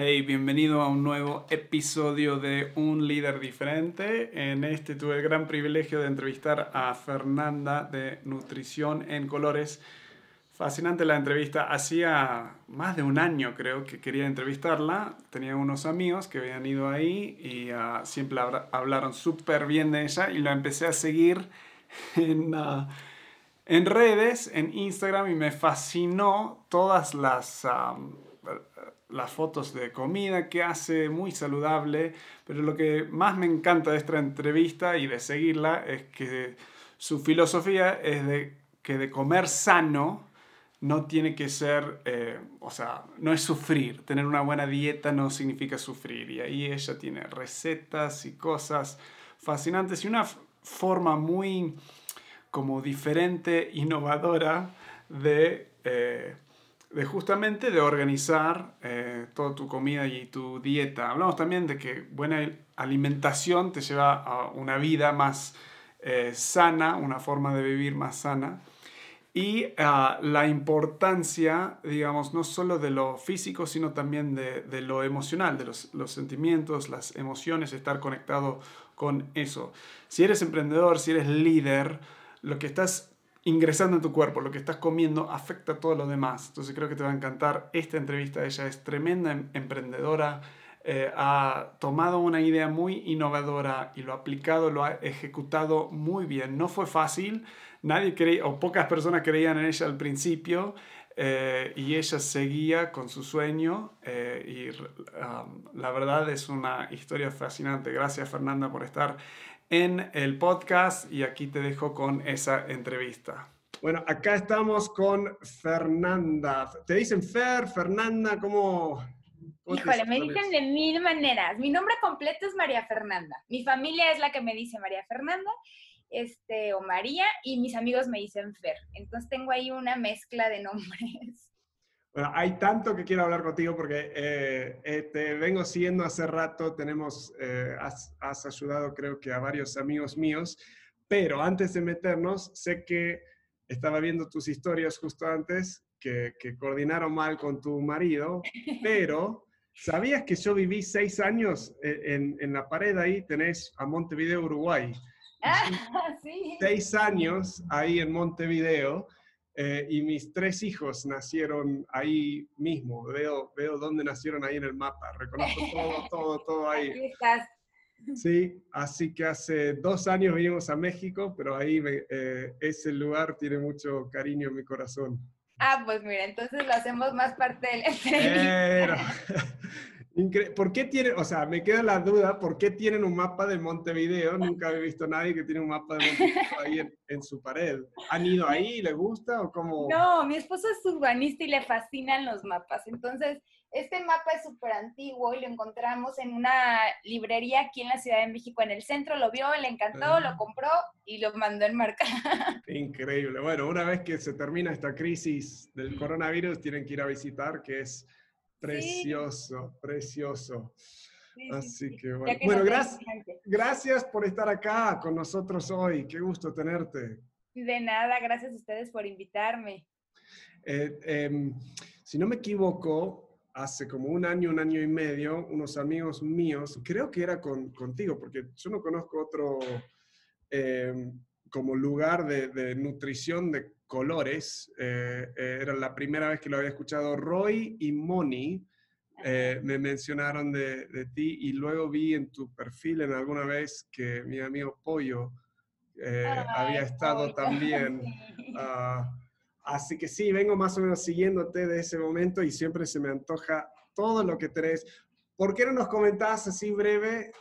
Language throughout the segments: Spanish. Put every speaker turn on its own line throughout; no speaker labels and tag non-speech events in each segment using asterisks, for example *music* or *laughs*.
Hey, bienvenido a un nuevo episodio de Un líder diferente. En este tuve el gran privilegio de entrevistar a Fernanda de Nutrición en Colores. Fascinante la entrevista. Hacía más de un año creo que quería entrevistarla. Tenía unos amigos que habían ido ahí y uh, siempre hablaron súper bien de ella y la empecé a seguir en, uh, en redes, en Instagram y me fascinó todas las... Um, las fotos de comida que hace, muy saludable, pero lo que más me encanta de esta entrevista y de seguirla es que su filosofía es de que de comer sano no tiene que ser, eh, o sea, no es sufrir. Tener una buena dieta no significa sufrir. Y ahí ella tiene recetas y cosas fascinantes y una forma muy como diferente, innovadora de... Eh, de justamente de organizar eh, toda tu comida y tu dieta. Hablamos también de que buena alimentación te lleva a una vida más eh, sana, una forma de vivir más sana. Y ah, la importancia, digamos, no solo de lo físico, sino también de, de lo emocional, de los, los, sentimientos, las emociones, estar conectado con eso. Si eres emprendedor, si eres líder, lo que estás ingresando en tu cuerpo, lo que estás comiendo afecta a todo lo demás. Entonces creo que te va a encantar esta entrevista. Ella es tremenda em, emprendedora, eh, ha tomado una idea muy innovadora y lo ha aplicado, lo ha ejecutado muy bien. No fue fácil, nadie creía, o pocas personas creían en ella al principio. Eh, y ella seguía con su sueño eh, y um, la verdad es una historia fascinante. Gracias Fernanda por estar en el podcast y aquí te dejo con esa entrevista. Bueno, acá estamos con Fernanda. ¿Te dicen Fer, Fernanda? ¿Cómo?
Híjole, me dicen de mil maneras. Mi nombre completo es María Fernanda. Mi familia es la que me dice María Fernanda este, o María y mis amigos me dicen Fer. Entonces tengo ahí una mezcla de nombres.
Bueno, hay tanto que quiero hablar contigo porque eh, eh, te vengo siguiendo hace rato, tenemos, eh, has, has, ayudado creo que a varios amigos míos, pero antes de meternos, sé que estaba viendo tus historias justo antes, que, que coordinaron mal con tu marido, *laughs* pero ¿sabías que yo viví seis años en, en la pared ahí? Tenés a Montevideo, Uruguay.
Ah, *laughs* sí.
Seis años ahí en Montevideo. Eh, y mis tres hijos nacieron ahí mismo. Veo, veo dónde nacieron ahí en el mapa. Reconozco todo, *laughs* todo, todo ahí. Sí, así que hace dos años vinimos a México, pero ahí eh, ese lugar tiene mucho cariño en mi corazón.
Ah, pues mira, entonces lo hacemos más parte del *laughs* *laughs*
¿Por qué tienen, o sea, me queda la duda, ¿por qué tienen un mapa de Montevideo? Nunca he visto a nadie que tiene un mapa de Montevideo ahí en, su pared. ¿Han ido ahí? ¿Le gusta o cómo?
No, mi esposo es urbanista y le fascinan los mapas. Entonces, este mapa es súper antiguo y lo encontramos en una librería aquí en la Ciudad de México, en el centro. Lo vio, le encantó, lo compró y lo mandó en marca. *laughs*
Increíble. Bueno, una vez que se termina esta crisis del coronavirus, tienen que ir a visitar, que es Precioso, precioso. Así que bueno. bueno, gracias, gracias por estar acá con nosotros hoy. Qué gusto tenerte.
De nada, gracias a ustedes por invitarme.
Eh, em, si no me equivoco, hace como un año, un año y medio, unos amigos míos, creo que era con, contigo, porque yo no conozco otro em, como lugar de, de, nutrición de colores. Eh, eh, era la primera vez que lo había escuchado. Roy y Moni eh, me mencionaron de, ti y luego vi en tu perfil en alguna vez que mi amigo Pollo había estado *laughs* también. Ah, así que sí, vengo más o menos siguiéndote de ese momento y siempre se me antoja todo lo que tenés. ¿Por qué no nos comentás así breve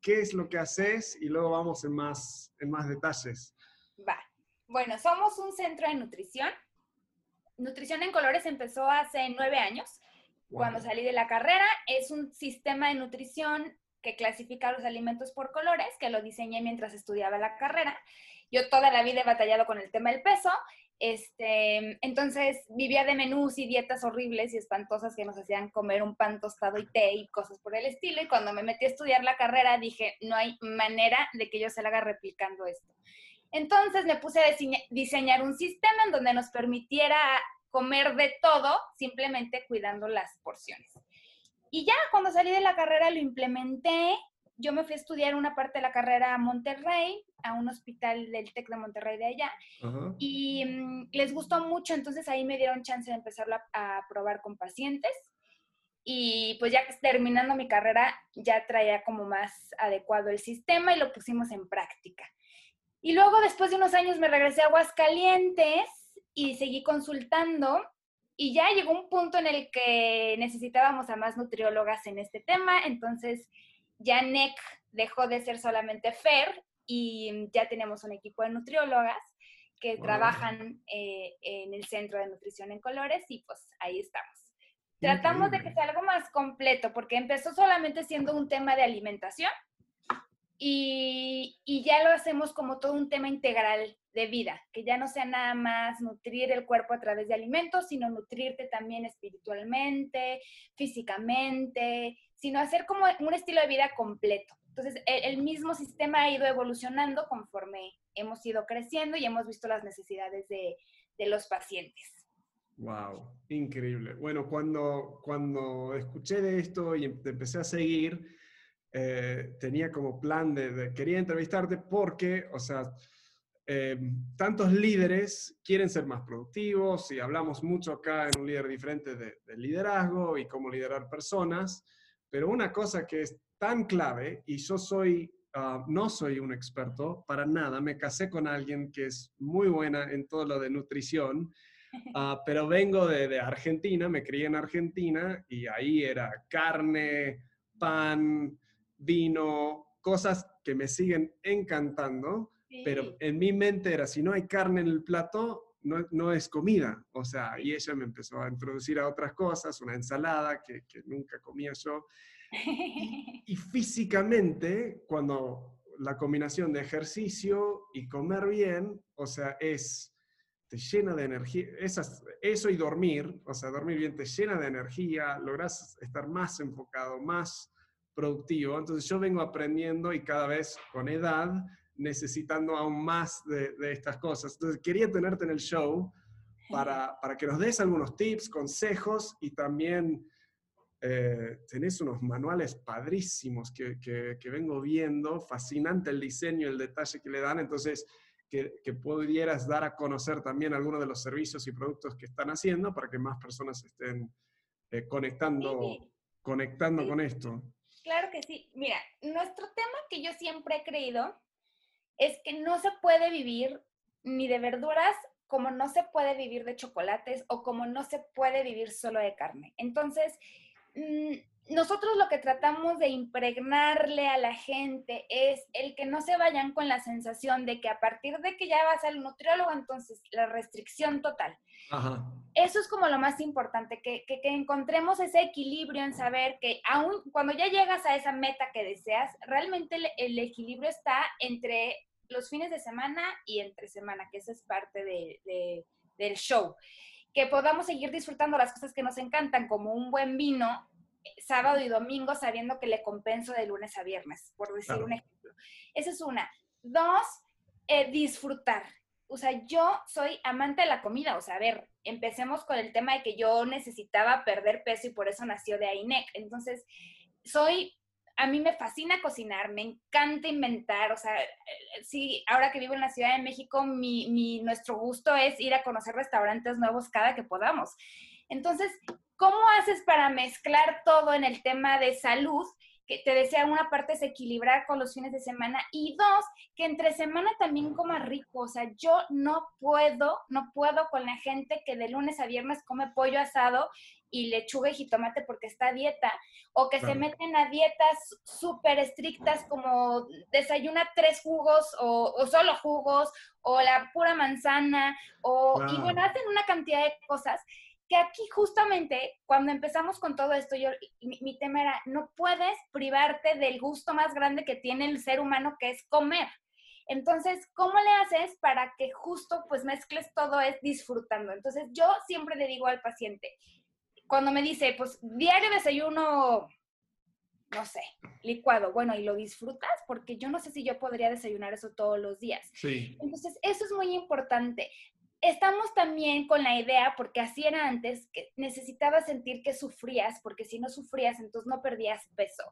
qué es lo que haces y luego vamos en más, en más detalles?
Va. Bueno, somos un centro de nutrición. Nutrición en Colores empezó hace nueve años, cuando salí de la carrera. Es un sistema de nutrición que clasifica los alimentos por colores, que lo diseñé mientras estudiaba la carrera. Yo toda la vida he batallado con el tema del peso, este, entonces vivía de menús y dietas horribles y espantosas que nos hacían comer un pan tostado y té y cosas por el estilo. Y cuando me metí a estudiar la carrera dije, no hay manera de que yo se la haga replicando esto. Entonces me puse a diseñar un sistema en donde nos permitiera comer de todo, simplemente cuidando las porciones. Y ya cuando salí de la carrera lo implementé. Yo me fui a estudiar una parte de la carrera a Monterrey, a un hospital del TEC de Monterrey de allá. Y mm, les gustó mucho, entonces ahí me dieron chance de empezarlo a, a probar con pacientes. Y pues ya terminando mi carrera, ya traía como más adecuado el sistema y lo pusimos en práctica. Y luego, después de unos años, me regresé a Aguascalientes y seguí consultando. Y ya llegó un punto en el que necesitábamos a más nutriólogas en este tema. Entonces, ya NEC dejó de ser solamente FER y ya tenemos un equipo de nutriólogas que trabajan eh, en el Centro de Nutrición en Colores y pues ahí estamos. Tratamos de que sea algo más completo porque empezó solamente siendo un tema de alimentación y, ya lo hacemos como todo un tema integral de vida, que ya no sea nada más nutrir el cuerpo a través de alimentos, sino nutrirte también espiritualmente, físicamente, sino hacer como un estilo de vida completo. Entonces, el, mismo sistema ha ido evolucionando conforme hemos ido creciendo y hemos visto las necesidades de, de los pacientes.
Wow, increíble. Bueno, cuando, cuando escuché de esto y te empecé a seguir, eh, tenía como plan de, quería entrevistarte porque, o sea, eh, tantos líderes quieren ser más productivos y hablamos mucho acá en un líder diferente de, liderazgo y cómo liderar personas, pero una cosa que es tan clave, y yo soy, ah, no soy un experto para nada, me casé con alguien que es muy buena en todo lo de nutrición, *laughs* ah, pero vengo de, de Argentina, me crié en Argentina y ahí era carne, pan, vino, cosas que me siguen encantando, pero en mi mente era, si no hay carne en el plato, no, no, es comida. O sea, y ella me empezó a introducir a otras cosas, una ensalada que, que nunca comía yo. *laughs* Y, físicamente, cuando la combinación de ejercicio y comer bien, o sea, es, te llena de energía, esas, eso y dormir, o sea, dormir bien te llena de energía, logras estar más enfocado, más productivo. Entonces yo vengo aprendiendo y cada vez con edad necesitando aún más de, estas cosas. Entonces quería tenerte en el show para, para que nos des algunos tips, consejos y también eh, tenés unos manuales padrísimos que, que, vengo viendo, fascinante el diseño, el detalle que le dan, entonces que, que, pudieras dar a conocer también algunos de los servicios y productos que están haciendo para que más personas estén eh, conectando, conectando con esto.
Claro que sí. Mira, nuestro tema que yo siempre he creído es que no se puede vivir ni de verduras como no se puede vivir de chocolates o como no se puede vivir solo de carne. Entonces, mm, nosotros lo que tratamos de impregnarle a la gente es el que no se vayan con la sensación de que a partir de que ya vas al nutriólogo, entonces la restricción total. Eso es como lo más importante, que, que, encontremos ese equilibrio en saber que aún cuando ya llegas a esa meta que deseas, realmente el, equilibrio está entre los fines de semana y entre semana, que esa es parte de, del show. Que podamos seguir disfrutando las cosas que nos encantan, como un buen vino, sábado y domingo sabiendo que le compenso de lunes a viernes, por decir un ejemplo. Esa es una. Dos, eh, disfrutar. O sea, yo soy amante de la comida. O sea, a ver, empecemos con el tema de que yo necesitaba perder peso y por eso nació de AINEC. Entonces, soy, a mí me fascina cocinar, me encanta inventar. O sea, sí, ahora que vivo en la Ciudad de México, mi, mi, nuestro gusto es ir a conocer restaurantes nuevos cada que podamos. Entonces, ¿Cómo haces para mezclar todo en el tema de salud? Que te decía, una parte es equilibrar con los fines de semana y dos, que entre semana también coma rico. O sea, yo no puedo, no puedo con la gente que de lunes a viernes come pollo asado y lechuga y jitomate porque está a dieta, o que se meten a dietas súper estrictas como desayuna tres jugos o, solo jugos, o la pura manzana, o, y bueno, hacen una cantidad de cosas que aquí justamente cuando empezamos con todo esto, yo, mi, tema era, no puedes privarte del gusto más grande que tiene el ser humano, que es comer. Entonces, ¿cómo le haces para que justo pues mezcles todo es disfrutando? Entonces, yo siempre le digo al paciente, cuando me dice, pues diario desayuno, no sé, licuado, bueno, ¿y lo disfrutas? Porque yo no sé si yo podría desayunar eso todos los días. Sí. Entonces, eso es muy importante estamos también con la idea, porque así era antes, que necesitabas sentir que sufrías, porque si no sufrías, entonces no perdías peso.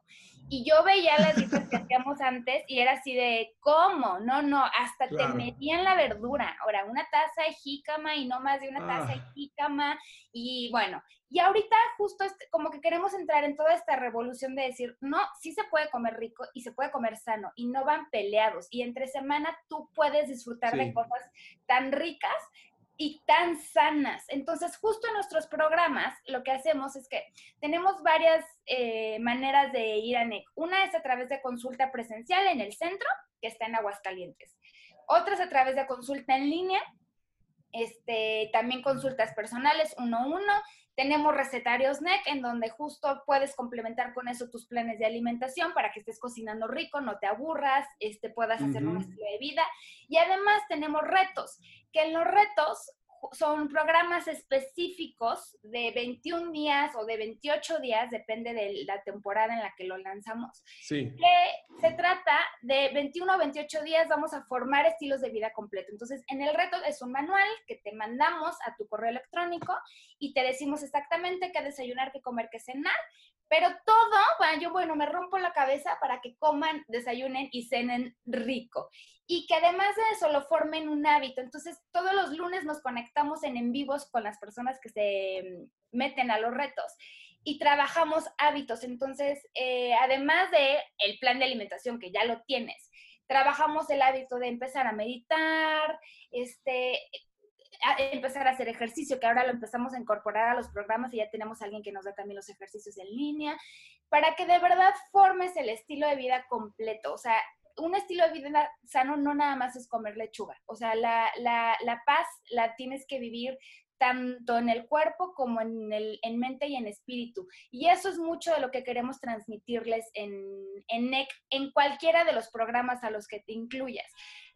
Y yo veía las dietas que *laughs* hacíamos antes y era así de, ¿cómo? No, no, hasta te metían la verdura. Ahora, una taza de jícama y no más de una taza de ah. jícama. Y bueno, y ahorita justo como que queremos entrar en toda esta revolución de decir, no, sí se puede comer rico y se puede comer sano y no van peleados. Y entre semana tú puedes disfrutar de cosas tan ricas y tan sanas. Entonces, justo en nuestros programas, lo que hacemos es que tenemos varias eh, maneras de ir a NEC. Una es a través de consulta presencial en el centro, que está en Aguascalientes. Otra es a través de consulta en línea, este, también consultas personales uno a uno. Tenemos recetarios NEC en donde justo puedes complementar con eso tus planes de alimentación para que estés cocinando rico, no te aburras, este, puedas hacer un estilo de vida. Y además tenemos retos, que en los retos son programas específicos de 21 días o de 28 días, depende de la temporada en la que lo lanzamos.
Sí.
Que se trata de 21 o 28 días, vamos a formar estilos de vida completo. Entonces, en el reto es un manual que te mandamos a tu correo electrónico y te decimos exactamente qué desayunar, qué comer, qué cenar, pero todo, bueno, yo, bueno, me rompo la cabeza para que coman, desayunen y cenen rico. Y que además de eso lo formen un hábito. Entonces, todos los lunes nos conectamos en en vivos con las personas que se mm, meten a los retos y trabajamos hábitos. Entonces, eh, además de el plan de alimentación que ya lo tienes, trabajamos el hábito de empezar a meditar, este, empezar a hacer ejercicio, que ahora lo empezamos a incorporar a los programas y ya tenemos alguien que nos da también los ejercicios en línea, para que de verdad formes el estilo de vida completo. O sea, un estilo de vida sano no nada más es comer lechuga. O sea, la, la, la paz la tienes que vivir tanto en el cuerpo como en, el, en mente y en espíritu. Y eso es mucho de lo que queremos transmitirles en, en NEC, en cualquiera de los programas a los que te incluyas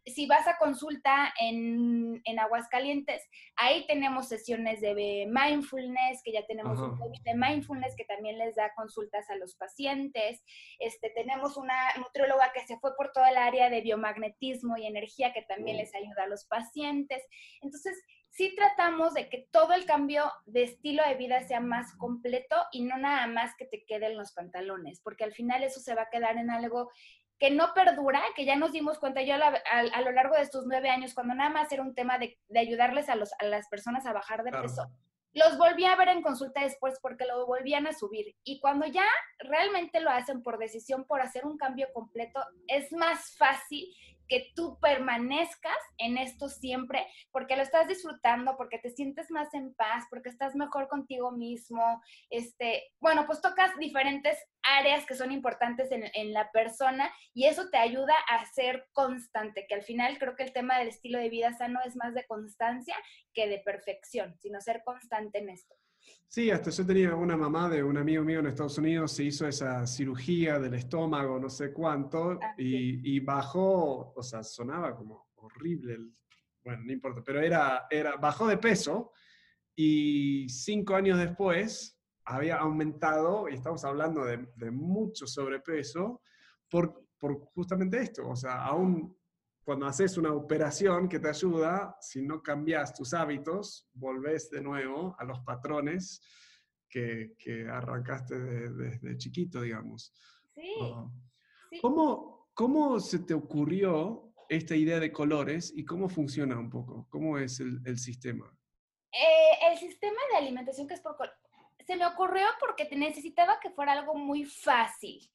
si vas a consulta en, en, Aguascalientes, ahí tenemos sesiones de mindfulness, que ya tenemos un coach de mindfulness que también les da consultas a los pacientes. Este, tenemos una nutrióloga que se fue por toda el área de biomagnetismo y energía que también les ayuda a los pacientes. Entonces, sí tratamos de que todo el cambio de estilo de vida sea más completo y no nada más que te queden los pantalones, porque al final eso se va a quedar en algo que no perdura, que ya nos dimos cuenta yo a, lo largo de estos nueve años, cuando nada más era un tema de, ayudarles a, los, a las personas a bajar de peso, los volví a ver en consulta después porque lo volvían a subir. Y cuando ya realmente lo hacen por decisión, por hacer un cambio completo, es más fácil que tú permanezcas en esto siempre, porque lo estás disfrutando, porque te sientes más en paz, porque estás mejor contigo mismo. Este, bueno, pues tocas diferentes áreas que son importantes en, en, la persona y eso te ayuda a ser constante, que al final creo que el tema del estilo de vida sano es más de constancia que de perfección, sino ser constante en esto.
Sí, hasta yo tenía una mamá de un amigo mío en Estados Unidos, se hizo esa cirugía del estómago, no sé cuánto, ah, y, bajó, o sea, sonaba como horrible, bueno, no importa, pero era, era, bajó de peso y cinco años después había aumentado, y estamos hablando de, de mucho sobrepeso, por, por justamente esto, o sea, aún cuando haces una operación que te ayuda, si no cambias tus hábitos, volvés de nuevo a los patrones que, que arrancaste desde chiquito, digamos. Sí. ¿Cómo, ¿Cómo se te ocurrió esta idea de colores y cómo funciona un poco? ¿Cómo es el, el sistema?
Eh, el sistema de alimentación que es por se me ocurrió porque necesitaba que fuera algo muy fácil.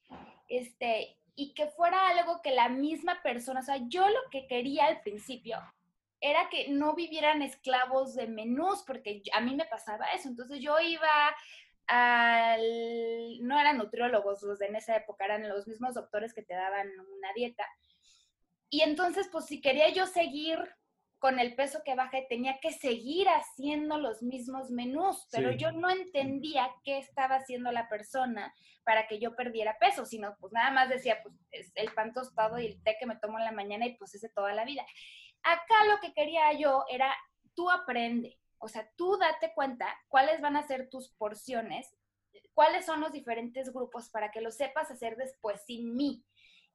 Este, y que fuera algo que la misma persona, o sea, yo lo que quería al principio era que no vivieran esclavos de menús, porque a mí me pasaba eso. Entonces yo iba al, no eran nutriólogos los de en esa época, eran los mismos doctores que te daban una dieta. Y entonces, pues si quería yo seguir con el peso que bajé, tenía que seguir haciendo los mismos menús, pero yo no entendía qué estaba haciendo la persona para que yo perdiera peso, sino pues nada más decía, pues es el pan tostado y el té que me tomo en la mañana y pues ese toda la vida. Acá lo que quería yo era, tú aprende, o sea, tú date cuenta cuáles van a ser tus porciones, cuáles son los diferentes grupos para que lo sepas hacer después sin mí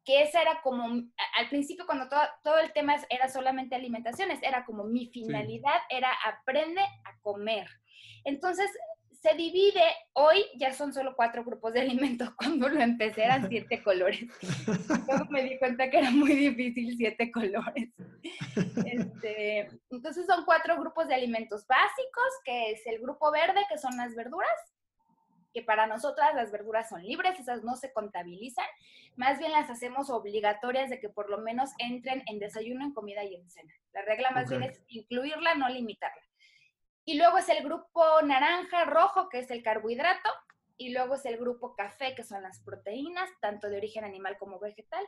que esa era como, al principio cuando todo, todo el tema era solamente alimentaciones, era como mi finalidad, era aprende a comer. Entonces, se divide, hoy ya son solo cuatro grupos de alimentos, *laughs* cuando lo empecé eran *laughs* siete colores. Luego me di cuenta que era muy difícil siete colores. Este, entonces son cuatro grupos de alimentos básicos, que es el grupo verde, que son las verduras, que para nosotras las verduras son libres, esas no se contabilizan, más bien las hacemos obligatorias de que por lo menos entren en desayuno, en comida y en cena. La regla más bien es incluirla, no limitarla. Y luego es el grupo naranja, rojo, que es el carbohidrato. Y luego es el grupo café, que son las proteínas, tanto de origen animal como vegetal.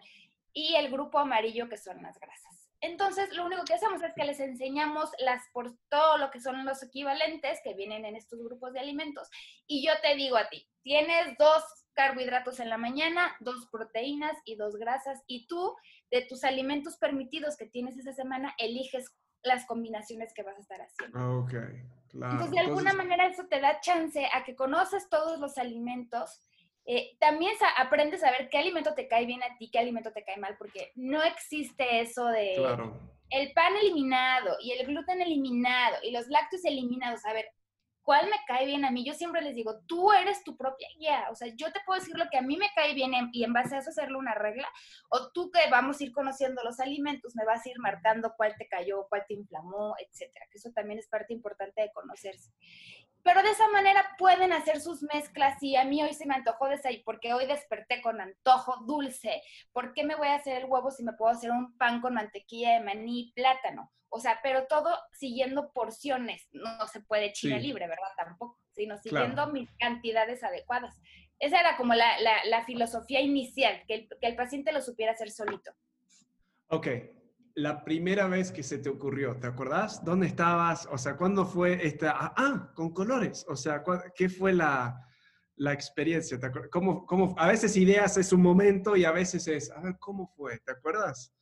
Y el grupo amarillo, que son las grasas. Entonces, lo único que hacemos es que les enseñamos las por todo lo que son los equivalentes que vienen en estos grupos de alimentos. Y yo te digo a ti, tienes dos carbohidratos en la mañana, dos proteínas y dos grasas. Y tú, de tus alimentos permitidos que tienes esa semana, eliges las combinaciones que vas a estar haciendo.
Ah, ok, claro.
Entonces, de alguna manera eso te da chance a que conoces todos los alimentos. Eh, también aprendes a ver qué alimento te cae bien a ti, qué alimento te cae mal, porque no existe eso de el pan eliminado y el gluten eliminado y los lácteos eliminados. A ver, cuál me cae bien a mí. Yo siempre les digo, tú eres tu propia guía. O sea, yo te puedo decir lo que a mí me cae bien y en base a eso hacerle una regla. O tú que vamos a ir conociendo los alimentos, me vas a ir marcando cuál te cayó, cuál te inflamó, etcétera. Que eso también es parte importante de conocerse. Pero de esa manera pueden hacer sus mezclas y a mí hoy se me antojó de ahí porque hoy desperté con antojo dulce. ¿Por qué me voy a hacer el huevo si me puedo hacer un pan con mantequilla de maní y plátano? O sea, pero todo siguiendo porciones. No, se puede chile libre, ¿verdad? Tampoco, sino siguiendo mis cantidades adecuadas. Esa era como la, la, filosofía inicial, que el, que el paciente lo supiera hacer solito.
Ok, la primera vez que se te ocurrió, ¿te acordás? ¿Dónde estabas? O sea, ¿cuándo fue esta? Ah, ah con colores. O sea, ¿qué fue la, la experiencia? ¿Te ¿Cómo, a veces ideas es un momento y a veces es, a ver, ¿cómo fue? ¿Te acuerdas?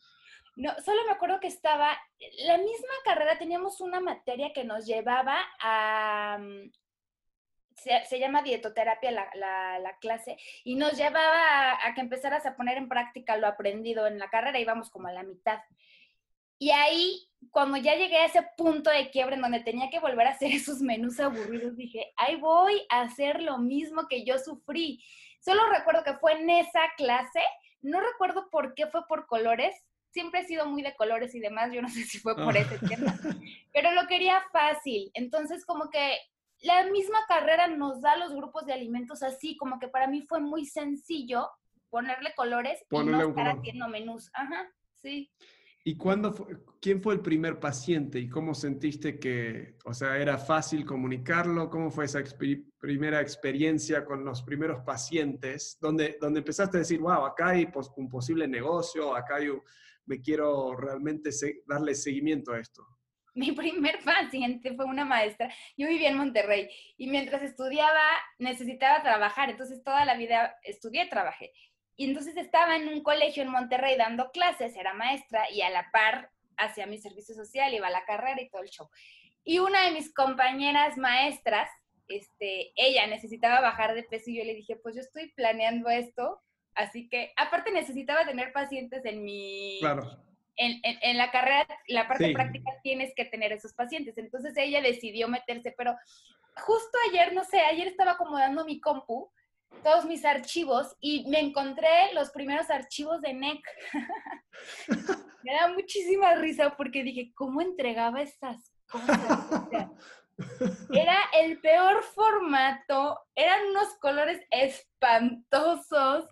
No, solo me acuerdo que estaba, la misma carrera teníamos una materia que nos llevaba a, mm, se, llama dietoterapia la, la, clase, y nos llevaba a, que empezaras a poner en práctica lo aprendido en la carrera, íbamos como a la mitad. Y ahí, cuando ya llegué a ese punto de quiebre en donde tenía que volver a hacer *laughs* esos menús aburridos, dije, ahí voy a hacer lo mismo que yo sufrí. Solo recuerdo que fue en esa clase, no recuerdo por qué fue por colores, siempre he sido muy de colores y demás, yo no sé si fue por ese tema, *laughs* pero lo quería fácil. Entonces, como que la misma carrera nos da los grupos de alimentos así, como que para mí fue muy sencillo ponerle colores y no estar haciendo menús. Ajá, sí.
¿Y cuándo quién fue el primer paciente y cómo sentiste que, o sea, era fácil comunicarlo? ¿Cómo fue esa primera experiencia con los primeros pacientes? Donde, donde empezaste a decir, wow, acá hay un posible negocio, acá hay me quiero realmente darle seguimiento a esto?
Mi primer paciente fue una maestra. Yo vivía en Monterrey y mientras estudiaba necesitaba trabajar, entonces toda la vida estudié, trabajé. Y entonces estaba en un colegio en Monterrey dando clases, era maestra y a la par hacía mi servicio social, iba a la carrera y todo el show. Y una de mis compañeras maestras, este, ella necesitaba bajar de peso y yo le dije, pues yo estoy planeando esto Así que, aparte necesitaba tener pacientes en mi... Claro. En, en, la carrera, la parte práctica tienes que tener esos pacientes. Entonces ella decidió meterse, pero justo ayer, no sé, ayer estaba acomodando mi compu, todos mis archivos, y me encontré los primeros archivos de NEC. *laughs* me da muchísima risa porque dije, ¿cómo entregaba esas cosas? *laughs* Era el peor formato, eran unos colores espantosos.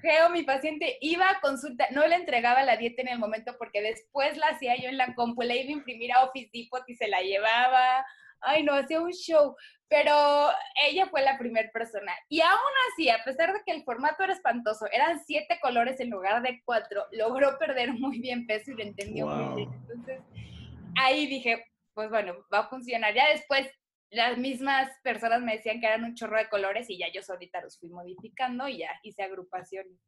Geo, mi paciente, iba a consulta, no le entregaba la dieta en el momento porque después la hacía yo en la compu, le iba a imprimir a Office Depot y se la llevaba. Ay, no, hacía un show. Pero ella fue la primera persona. Y aún así, a pesar de que el formato era espantoso, eran siete colores en lugar de cuatro, logró perder muy bien peso y lo entendió muy bien. Entonces, ahí dije, pues bueno, va a funcionar. Ya después las mismas personas me decían que eran un chorro de colores y ya yo solita los fui modificando y ya hice agrupaciones.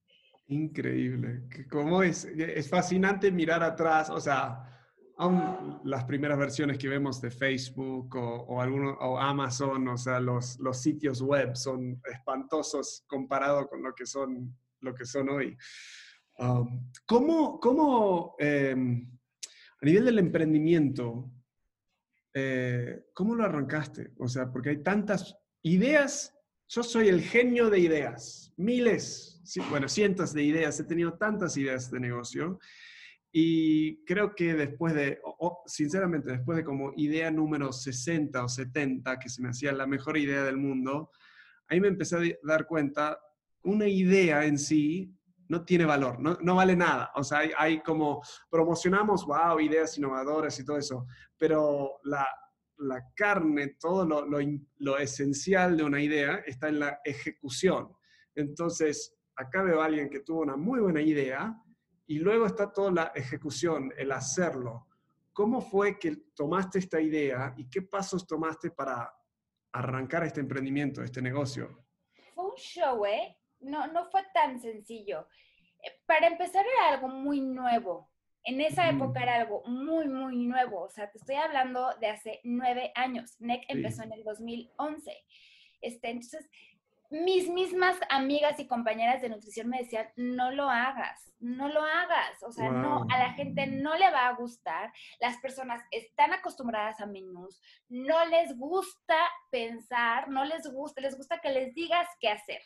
Increíble. ¿Cómo es? Es fascinante mirar atrás, o sea, aún las primeras versiones que vemos de Facebook o, o, o Amazon, o sea, los, los sitios web son espantosos comparado con lo que son lo que son hoy. Um, ¿Cómo, cómo em, a nivel del emprendimiento, eh, cómo lo arrancaste? O sea, porque hay tantas ideas, yo soy el genio de ideas, miles, bueno, cientos de ideas, he tenido tantas ideas de negocio y creo que después de, sinceramente, después de como idea número 60 o 70, que se me hacía la mejor idea del mundo, ahí me empecé a dar cuenta, una idea en sí no tiene valor, no, no vale nada. O sea, hay, como, promocionamos, wow, ideas innovadoras y todo eso, pero la, la carne, todo lo, lo, lo, esencial de una idea está en la ejecución. Entonces, acá veo a alguien que tuvo una muy buena idea y luego está toda la ejecución, el hacerlo. ¿Cómo fue que tomaste esta idea y qué pasos tomaste para arrancar este emprendimiento, este negocio?
Fue un show, ¿eh? no, no fue tan sencillo. Eh, para empezar era algo muy nuevo. En esa época era algo muy, muy nuevo. O sea, te estoy hablando de hace nueve años. NEC empezó en el 2011. Este, entonces, mis mismas amigas y compañeras de nutrición me decían, no lo hagas, no lo hagas. O sea, no, a la gente no le va a gustar. Las personas están acostumbradas a menús, no les gusta pensar, no les gusta, les gusta que les digas qué hacer.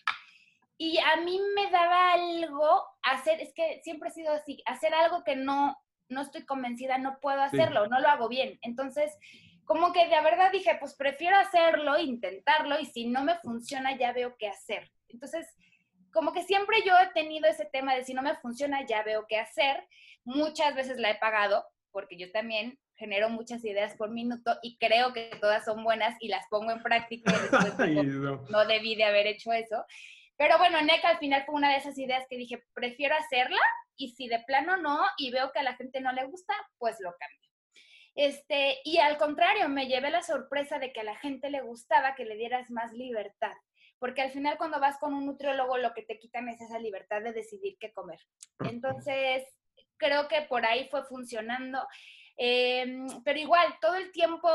Y a mí me daba algo hacer, es que siempre he sido así, hacer algo que no, no estoy convencida, no puedo hacerlo, no lo hago bien. Entonces, como que de verdad dije, pues prefiero hacerlo, intentarlo, y si no me funciona, ya veo qué hacer. Entonces, como que siempre yo he tenido ese tema de si no me funciona, ya veo qué hacer. Muchas veces la he pagado, porque yo también genero muchas ideas por minuto y creo que todas son buenas y las pongo en práctica. Y *laughs* no. no debí de haber hecho eso. Pero bueno, NECA al final fue una de esas ideas que dije, prefiero hacerla y si de plano no y veo que a la gente no le gusta, pues lo cambio. Este, y al contrario, me llevé la sorpresa de que a la gente le gustaba que le dieras más libertad, porque al final cuando vas con un nutriólogo lo que te quitan es esa libertad de decidir qué comer. Entonces, creo que por ahí fue funcionando. Em, pero igual, todo el tiempo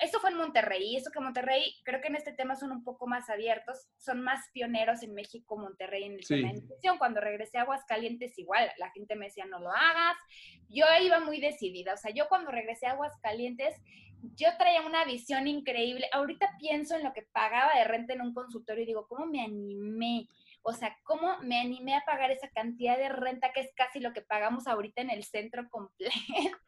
esto fue en Monterrey, y eso que Monterrey, creo que en este tema son un poco más abiertos, son más pioneros en México, Monterrey, en el tema de nutrición. Cuando regresé a Aguascalientes, igual, la gente me decía, no lo hagas. Yo iba muy decidida, o sea, yo cuando regresé a Aguascalientes, yo traía una visión increíble. Ahorita pienso en lo que pagaba de renta en un consultorio y digo, ¿cómo me animé? O sea, ¿cómo me animé a pagar esa cantidad de renta que es casi lo que pagamos ahorita en el centro completo?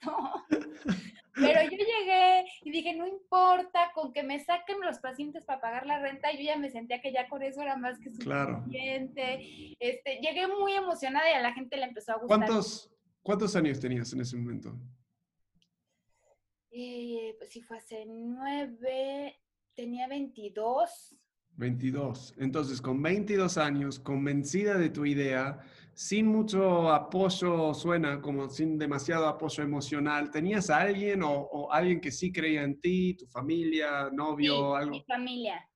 *laughs* Pero yo llegué y dije, no importa, con que me saquen los pacientes para pagar la renta, yo ya me sentía que ya con eso era más que suficiente. Este, llegué muy emocionada y a la gente le empezó a gustar.
¿Cuántos, ¿cuántos años tenías en ese momento?
Eh, pues sí, fue hace nueve, tenía 22.
22. Entonces, con 22 años, convencida de tu idea, sin mucho apoyo, suena como sin demasiado apoyo emocional, ¿tenías a alguien o, alguien que sí creía en ti, tu familia, novio, algo?
Mi familia.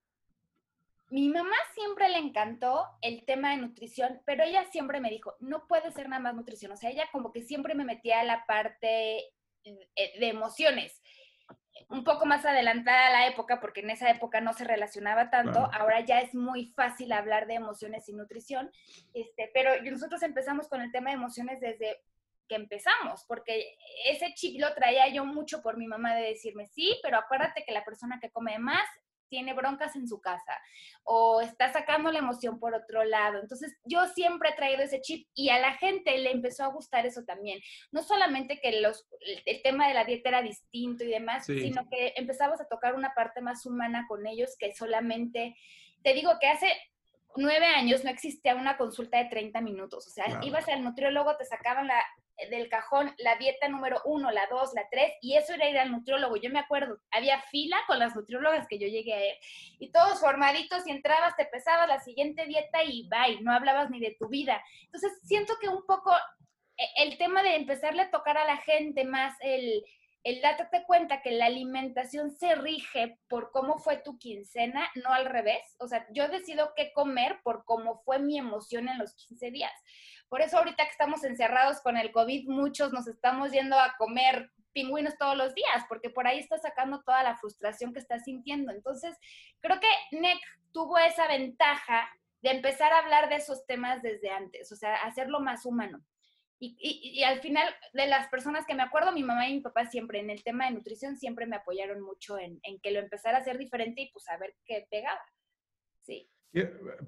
Mi mamá siempre le encantó el tema de nutrición, pero ella siempre me dijo, no puede ser nada más nutrición. O sea, ella como que siempre me metía a la parte eh, de emociones un poco más adelantada a la época, porque en esa época no se relacionaba tanto, ahora ya es muy fácil hablar de emociones y nutrición, este, pero nosotros empezamos con el tema de emociones desde que empezamos, porque ese chip lo traía yo mucho por mi mamá de decirme, sí, pero acuérdate que la persona que come más tiene broncas en su casa o está sacando la emoción por otro lado. Entonces, yo siempre he traído ese chip y a la gente le empezó a gustar eso también. No solamente que los, el tema de la dieta era distinto y demás, sino que empezamos a tocar una parte más humana con ellos que solamente, te digo que hace nueve años no existía una consulta de 30 minutos. O sea, ibas al nutriólogo, te sacaban la, del cajón la dieta número uno, la dos, la tres, y eso era ir al nutriólogo. Yo me acuerdo, había fila con las nutriólogas que yo llegué a ir, y todos formaditos, y entrabas, te pesabas la siguiente dieta y bye, no hablabas ni de tu vida. Entonces, siento que un poco e, el tema de empezarle a tocar a la gente más el, el date cuenta que la alimentación se rige por cómo fue tu quincena, no al revés. O sea, yo decido qué comer por cómo fue mi emoción en los 15 días. Por eso ahorita que estamos encerrados con el COVID, muchos nos estamos yendo a comer pingüinos todos los días, porque por ahí está sacando toda la frustración que está sintiendo. Entonces, creo que NEC tuvo esa ventaja de empezar a hablar de esos temas desde antes, o sea, hacerlo más humano. Y, y, al final, de las personas que me acuerdo, mi mamá y mi papá siempre en el tema de nutrición siempre me apoyaron mucho en, en que lo empezara a hacer diferente y pues a ver qué pegaba. Sí.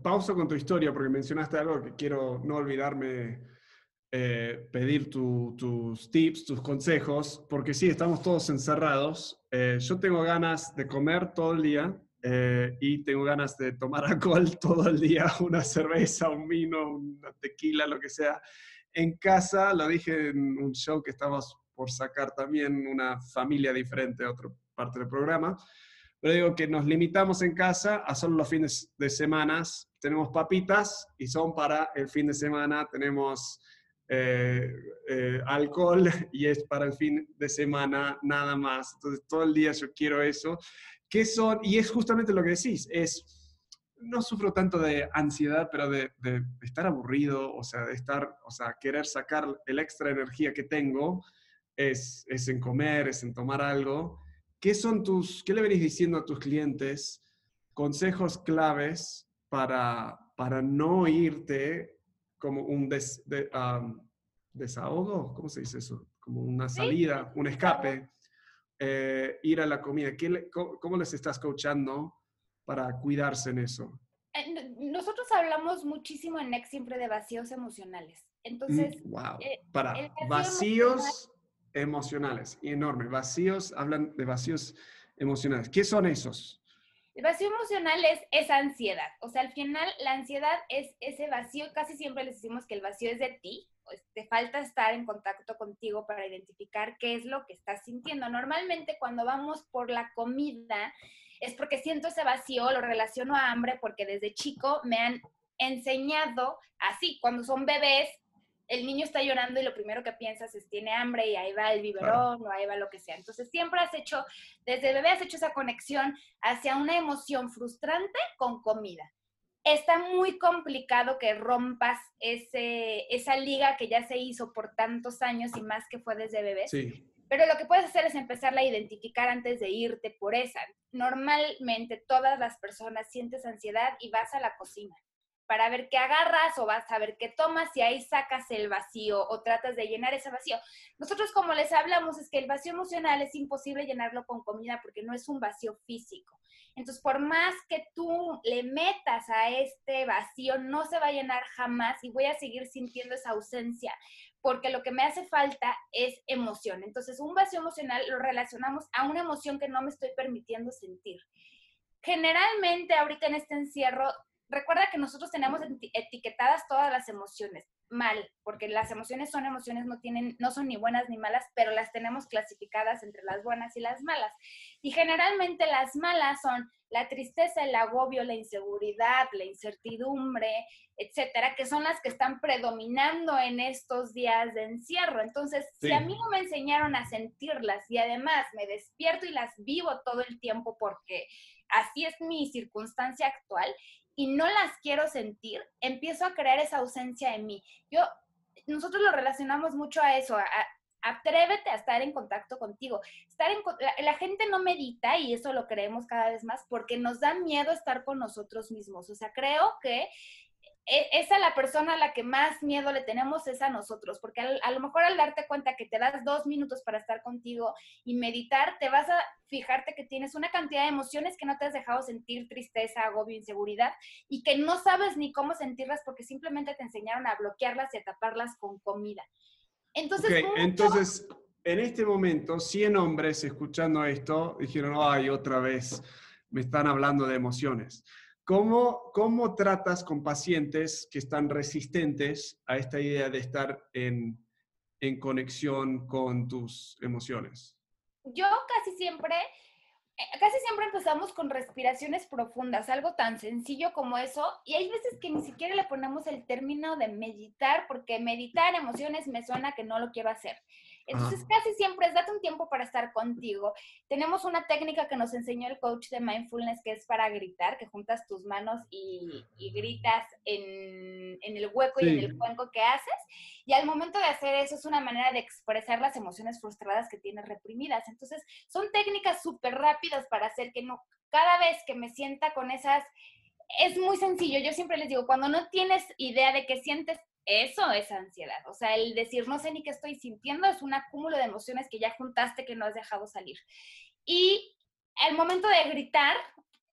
Pausa con tu historia porque mencionaste algo que quiero no olvidarme eh, pedir tus tips, tus consejos, porque sí, estamos todos encerrados. Eh, yo tengo ganas de comer todo el día eh, y tengo ganas de tomar *laughs* alcohol todo el día, una cerveza, un vino, una tequila, lo que sea. En casa, lo dije en un show que estamos por sacar también, una familia diferente, otra parte del programa. Pero digo que nos limitamos en casa a solo los fines de semana. Tenemos papitas y son para el fin de semana. Tenemos eh, eh, alcohol *laughs* y es para el fin de semana nada más. Entonces, todo el día yo quiero eso. ¿Qué son? Y es justamente lo que decís, es, no sufro tanto de ansiedad, pero de, de, estar aburrido, o sea, de estar, o sea, querer sacar el extra energía que tengo, es, es en comer, es en tomar algo. ¿Qué son tus, qué le venís diciendo a tus clientes? Consejos claves para, para no irte como un desahogo, ¿cómo se dice eso? Como una salida, un escape, eh, ir a la comida. cómo, les estás coachando para cuidarse en eso?
Eh, nosotros hablamos muchísimo en NEX siempre de vacíos emocionales. Entonces,
wow. Mm, eh, para vacíos emocionales, y enorme. Vacíos, hablan de vacíos emocionales. ¿Qué son esos?
El vacío emocional es esa ansiedad. O sea, al final la ansiedad es ese vacío. Casi siempre les decimos que el vacío es de ti. Pues, te falta estar en contacto contigo para identificar qué es lo que estás sintiendo. Normalmente cuando vamos por la comida es porque siento ese vacío, lo relaciono a hambre porque desde chico me han enseñado así, cuando son bebés, el niño está llorando y lo primero que piensas es tiene hambre y ahí va el biberón o ahí va lo que sea. Entonces siempre has hecho, desde bebé has hecho esa conexión hacia una emoción frustrante con comida. Está muy complicado que rompas ese, esa liga que ya se hizo por tantos años y más que fue desde bebé.
Sí.
Pero lo que puedes hacer es empezarla a identificar antes de irte por esa. Normalmente todas las personas sientes ansiedad y vas a la cocina para ver qué agarras o vas a ver qué tomas y ahí sacas el vacío o tratas de llenar ese vacío. Nosotros como les hablamos es que el vacío emocional es imposible llenarlo con comida porque no es un vacío físico. Entonces, por más que tú le metas a este vacío, no se va a llenar jamás y voy a seguir sintiendo esa ausencia porque lo que me hace falta es emoción. Entonces, un vacío emocional lo relacionamos a una emoción que no me estoy permitiendo sentir. Generalmente, ahorita en este encierro, recuerda que nosotros tenemos etiquetadas todas las emociones mal, porque las emociones son emociones, no tienen, no son ni buenas ni malas, pero las tenemos clasificadas entre las buenas y las malas. Y generalmente las malas son la tristeza, el agobio, la inseguridad, la incertidumbre, etcétera, que son las que están predominando en estos días de encierro. Entonces, si a mí no me enseñaron a sentirlas y además me despierto y las vivo todo el tiempo porque así es mi circunstancia actual, y no las quiero sentir, empiezo a crear esa ausencia en mí. Yo, nosotros lo relacionamos mucho a eso, atrévete a estar en contacto contigo. Estar en, la, gente no medita y eso lo creemos cada vez más porque nos da miedo estar con nosotros mismos. O sea, creo que e, esa la persona a la que más miedo le tenemos es a nosotros, porque a, lo mejor al darte cuenta que te das dos minutos para estar contigo y meditar, te vas a fijarte que tienes una cantidad de emociones que no te has dejado sentir tristeza, agobio, inseguridad y que no sabes ni cómo sentirlas porque simplemente te enseñaron a bloquearlas y a taparlas con comida. Entonces,
entonces en este momento, 100 hombres escuchando esto dijeron, ay, otra vez me están hablando de emociones. ¿Cómo, ¿Cómo tratas con pacientes que están resistentes a esta idea de estar en, en conexión con tus emociones?
Yo casi siempre, eh, casi siempre empezamos con respiraciones profundas, algo tan sencillo como eso, y hay veces que ni siquiera le ponemos el término de meditar, porque meditar emociones me suena que no lo quiero hacer. Entonces, casi siempre es date un tiempo para estar contigo. Tenemos una técnica que nos enseñó el coach de mindfulness que es para gritar, que juntas tus manos y, gritas en, el hueco y en el cuenco que haces. Y al momento de hacer eso es una manera de expresar las emociones frustradas que tienes reprimidas. Entonces, son técnicas súper rápidas para hacer que no, cada vez que me sienta con esas es muy sencillo. Yo siempre les digo, cuando no tienes idea de qué sientes, eso es ansiedad. O sea, el decir no sé ni qué estoy sintiendo es un acúmulo de emociones que ya juntaste que no has dejado salir. Y el momento de gritar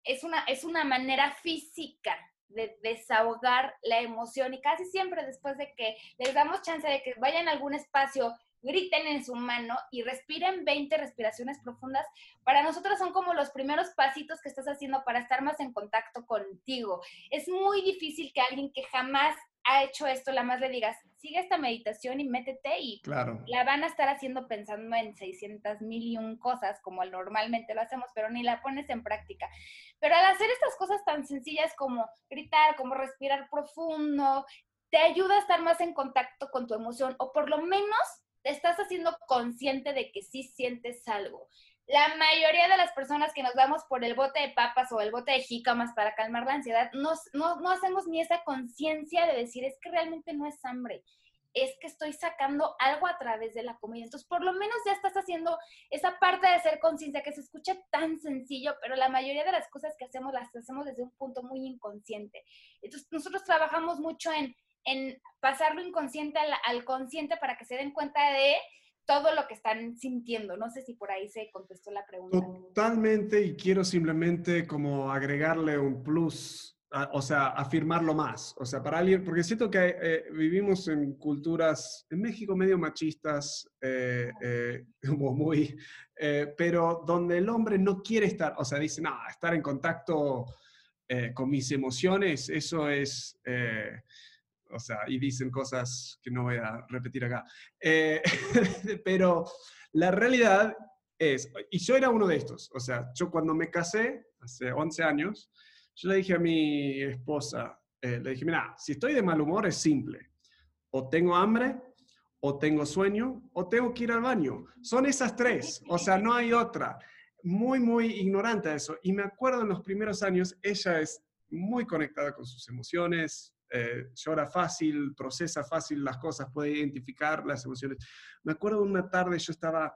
es una, es una manera física de desahogar la emoción y casi siempre después de que les damos chance de que vayan a algún espacio griten en su mano y respiren 20 respiraciones profundas. Para nosotros son como los primeros pasitos que estás haciendo para estar más en contacto contigo. Es muy difícil que alguien que jamás ha hecho esto, la más le digas, sigue esta meditación y métete y
claro.
la van a estar haciendo pensando en 600 mil y un cosas como normalmente lo hacemos, pero ni la pones en práctica. Pero al hacer estas cosas tan sencillas como gritar, como respirar profundo, te ayuda a estar más en contacto con tu emoción o por lo menos te estás haciendo consciente de que sí sientes algo la mayoría de las personas que nos damos por el bote de papas o el bote de jícamas para calmar la ansiedad, no, no hacemos ni esa conciencia de decir, es que realmente no es hambre, es que estoy sacando algo a través de la comida. Entonces, por lo menos ya estás haciendo esa parte de ser conciencia que se escucha tan sencillo, pero la mayoría de las cosas que hacemos las hacemos desde un punto muy inconsciente. Entonces, nosotros trabajamos mucho en, en pasarlo inconsciente al, al consciente para que se den cuenta de todo lo que están sintiendo. No sé si por ahí se contestó la pregunta.
Totalmente, y quiero simplemente como agregarle un plus, o sea, afirmarlo más. O sea, para alguien, porque siento que eh, vivimos en culturas, en México medio machistas, eh, eh, *laughs* como muy, pero donde el hombre no quiere estar, o sea, dice, no, estar en contacto con mis emociones, eso es o sea, y dicen cosas que no voy a repetir acá. Eh, *laughs* pero la realidad es, y yo era uno de estos, o sea, yo cuando me casé, hace 11 años, yo le dije a mi esposa, eh, le dije, mira, si estoy de mal humor es simple, o tengo hambre, o tengo sueño, o tengo que ir al baño. Son esas tres, o sea, no hay otra. Muy, muy ignorante de eso. Y me acuerdo en los primeros años, ella es muy conectada con sus emociones, eh, llora fácil, procesa fácil las cosas, puede identificar las emociones. Me acuerdo una tarde yo estaba,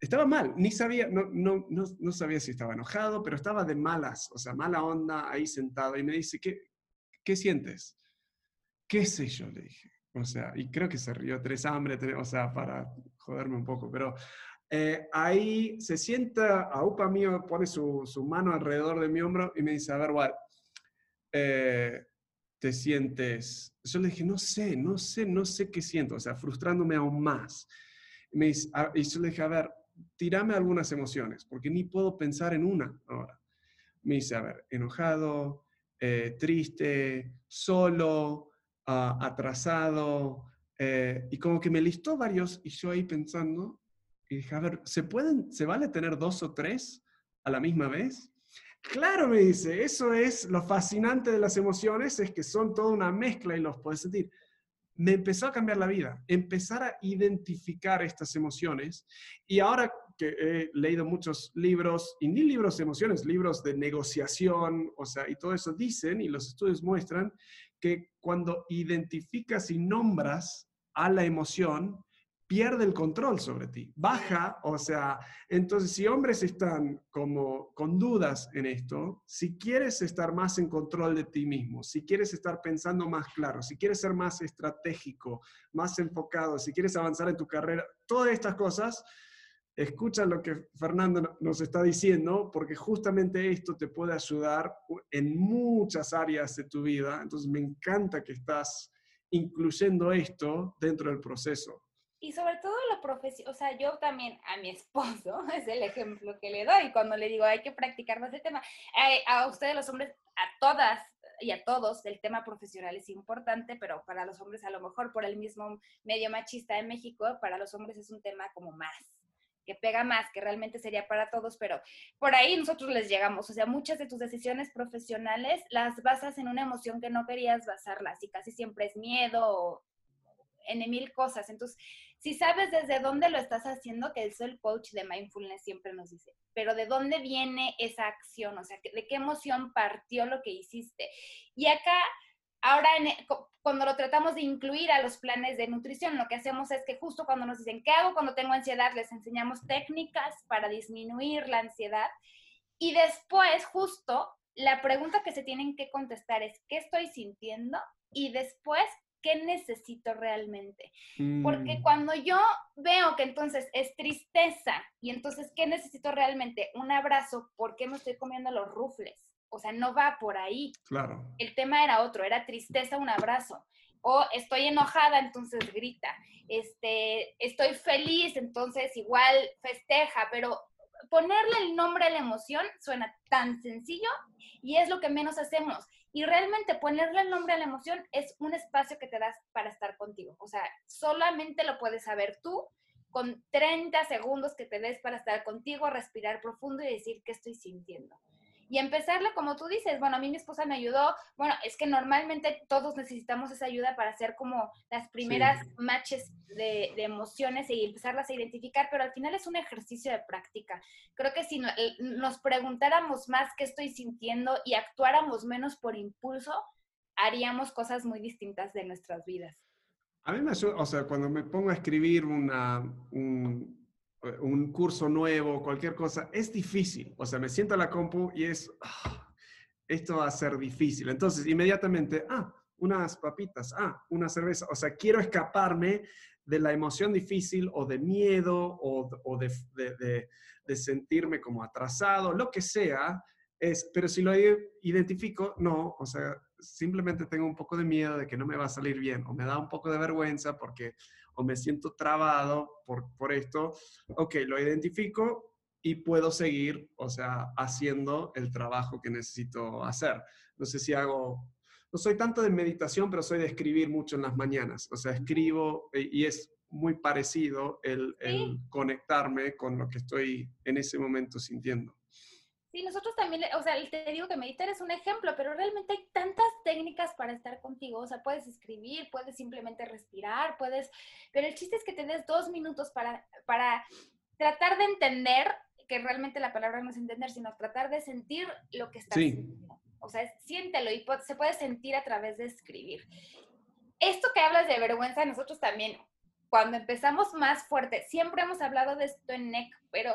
estaba mal, ni sabía, no, no, no, no, sabía si estaba enojado, pero estaba de malas, o sea, mala onda ahí sentado y me dice, ¿qué, qué sientes? ¿Qué sé yo? Le dije. O sea, y creo que se rió, tres hambre, o sea, para joderme un poco, pero eh, ahí se sienta, a upa mío, pone su, su, mano alrededor de mi hombro y me dice, a ver, Walt, eh, te sientes? Yo le dije, no sé, no sé, no sé qué siento, o sea, frustrándome aún más. Me ah, y yo le dije, a ver, tirame algunas emociones, porque ni puedo pensar en una ahora. Me dice, a ver, enojado, eh, triste, solo, ah, atrasado, eh, y como que me listó varios, y yo ahí pensando, y dije, a ver, ¿se pueden, se vale tener dos o tres a la misma vez? Claro, me dice, eso es lo fascinante de las emociones, es que son toda una mezcla y los puedes sentir. Me empezó a cambiar la vida, empezar a identificar estas emociones y ahora que he leído muchos libros, y ni libros de emociones, libros de negociación, o sea, y todo eso dicen y los estudios muestran que cuando identificas y nombras a la emoción, pierde el control sobre ti, baja, o sea, entonces si hombres están como con dudas en esto, si quieres estar más en control de ti mismo, si quieres estar pensando más claro, si quieres ser más estratégico, más enfocado, si quieres avanzar en tu carrera, todas estas cosas, escucha lo que Fernando nos está diciendo, porque justamente esto te puede ayudar en muchas áreas de tu vida, entonces me encanta que estás incluyendo esto dentro del proceso.
Y sobre todo la profesión, o sea, yo también a mi esposo *laughs* es el ejemplo que le doy cuando le digo hay que practicar más el tema. Eh, a ustedes los hombres, a todas y a todos, el tema profesional es importante, pero para los hombres a lo mejor por el mismo medio machista de México, para los hombres es un tema como más que pega más, que realmente sería para todos, pero por ahí nosotros les llegamos. O sea, muchas de tus decisiones profesionales las basas en una emoción que no querías basarlas y casi siempre es miedo o en mil cosas. Entonces, si sabes desde dónde lo estás haciendo, que es el coach de mindfulness siempre nos dice, pero de dónde viene esa acción, o sea, de qué emoción partió lo que hiciste. Y acá, ahora e, cuando lo tratamos de incluir a los planes de nutrición, lo que hacemos es que justo cuando nos dicen, ¿qué hago cuando tengo ansiedad? Les enseñamos técnicas para disminuir la ansiedad. Y después, justo, la pregunta que se tienen que contestar es, ¿qué estoy sintiendo? Y después, ¿qué necesito realmente? Porque
Mm,
cuando yo veo que entonces es tristeza y entonces, ¿qué necesito realmente? Un abrazo, ¿por qué me estoy comiendo los rufles? O sea, no va por ahí.
claro.
El tema era otro, era tristeza, un abrazo. O estoy enojada, entonces grita. Este, estoy feliz, entonces igual festeja, pero ponerle el nombre a la emoción suena tan sencillo y es lo que menos hacemos. Y realmente ponerle el nombre a la emoción es un espacio que te das para estar contigo. O sea, solamente lo puedes saber tú con 30 segundos que te des para estar contigo, respirar profundo y decir qué estoy sintiendo. Y empezarle, como tú dices, bueno, a mí mi esposa me ayudó, bueno, es que normalmente todos necesitamos esa ayuda para hacer como las primeras matches de, de emociones y empezarlas a identificar, pero al final es un ejercicio de práctica. Creo que si no- eh, nos preguntáramos más qué estoy sintiendo y actuáramos menos por impulso, haríamos cosas muy distintas de nuestras vidas.
A mí me ayuda, o sea, cuando me pongo a escribir una, un, un curso nuevo, cualquier cosa, es difícil. O sea, me siento a la compu y es, ah, esto va a ser difícil. Entonces, inmediatamente, ah, unas papitas, ah, una cerveza. O sea, quiero escaparme de la emoción difícil o de miedo o, de, de- de- sentirme como atrasado, lo que sea. Es, pero si lo identifico, no, o sea, simplemente tengo un poco de miedo de que no me va a salir bien o me da un poco de vergüenza porque o me siento trabado por, por esto. Ok, lo identifico y puedo seguir, o sea, haciendo el trabajo que necesito hacer. No sé si hago, no soy tanto de meditación, pero soy de escribir mucho en las mañanas. O sea, escribo eh, y es muy parecido el, el conectarme con lo que estoy en ese momento sintiendo.
Sí, nosotros también, o sea, te digo que meditar es un ejemplo, pero realmente hay tantas técnicas para estar contigo. O sea, puedes escribir, puedes simplemente respirar, puedes, pero el chiste es que te des dos minutos para, para tratar de entender, que realmente la palabra no es entender, sino tratar de sentir lo que estás
Sí.
sintiendo. O sea, siéntelo y se puede sentir a través de escribir. Esto que hablas de vergüenza, nosotros también, cuando empezamos más fuerte, siempre hemos hablado de esto en NEC, pero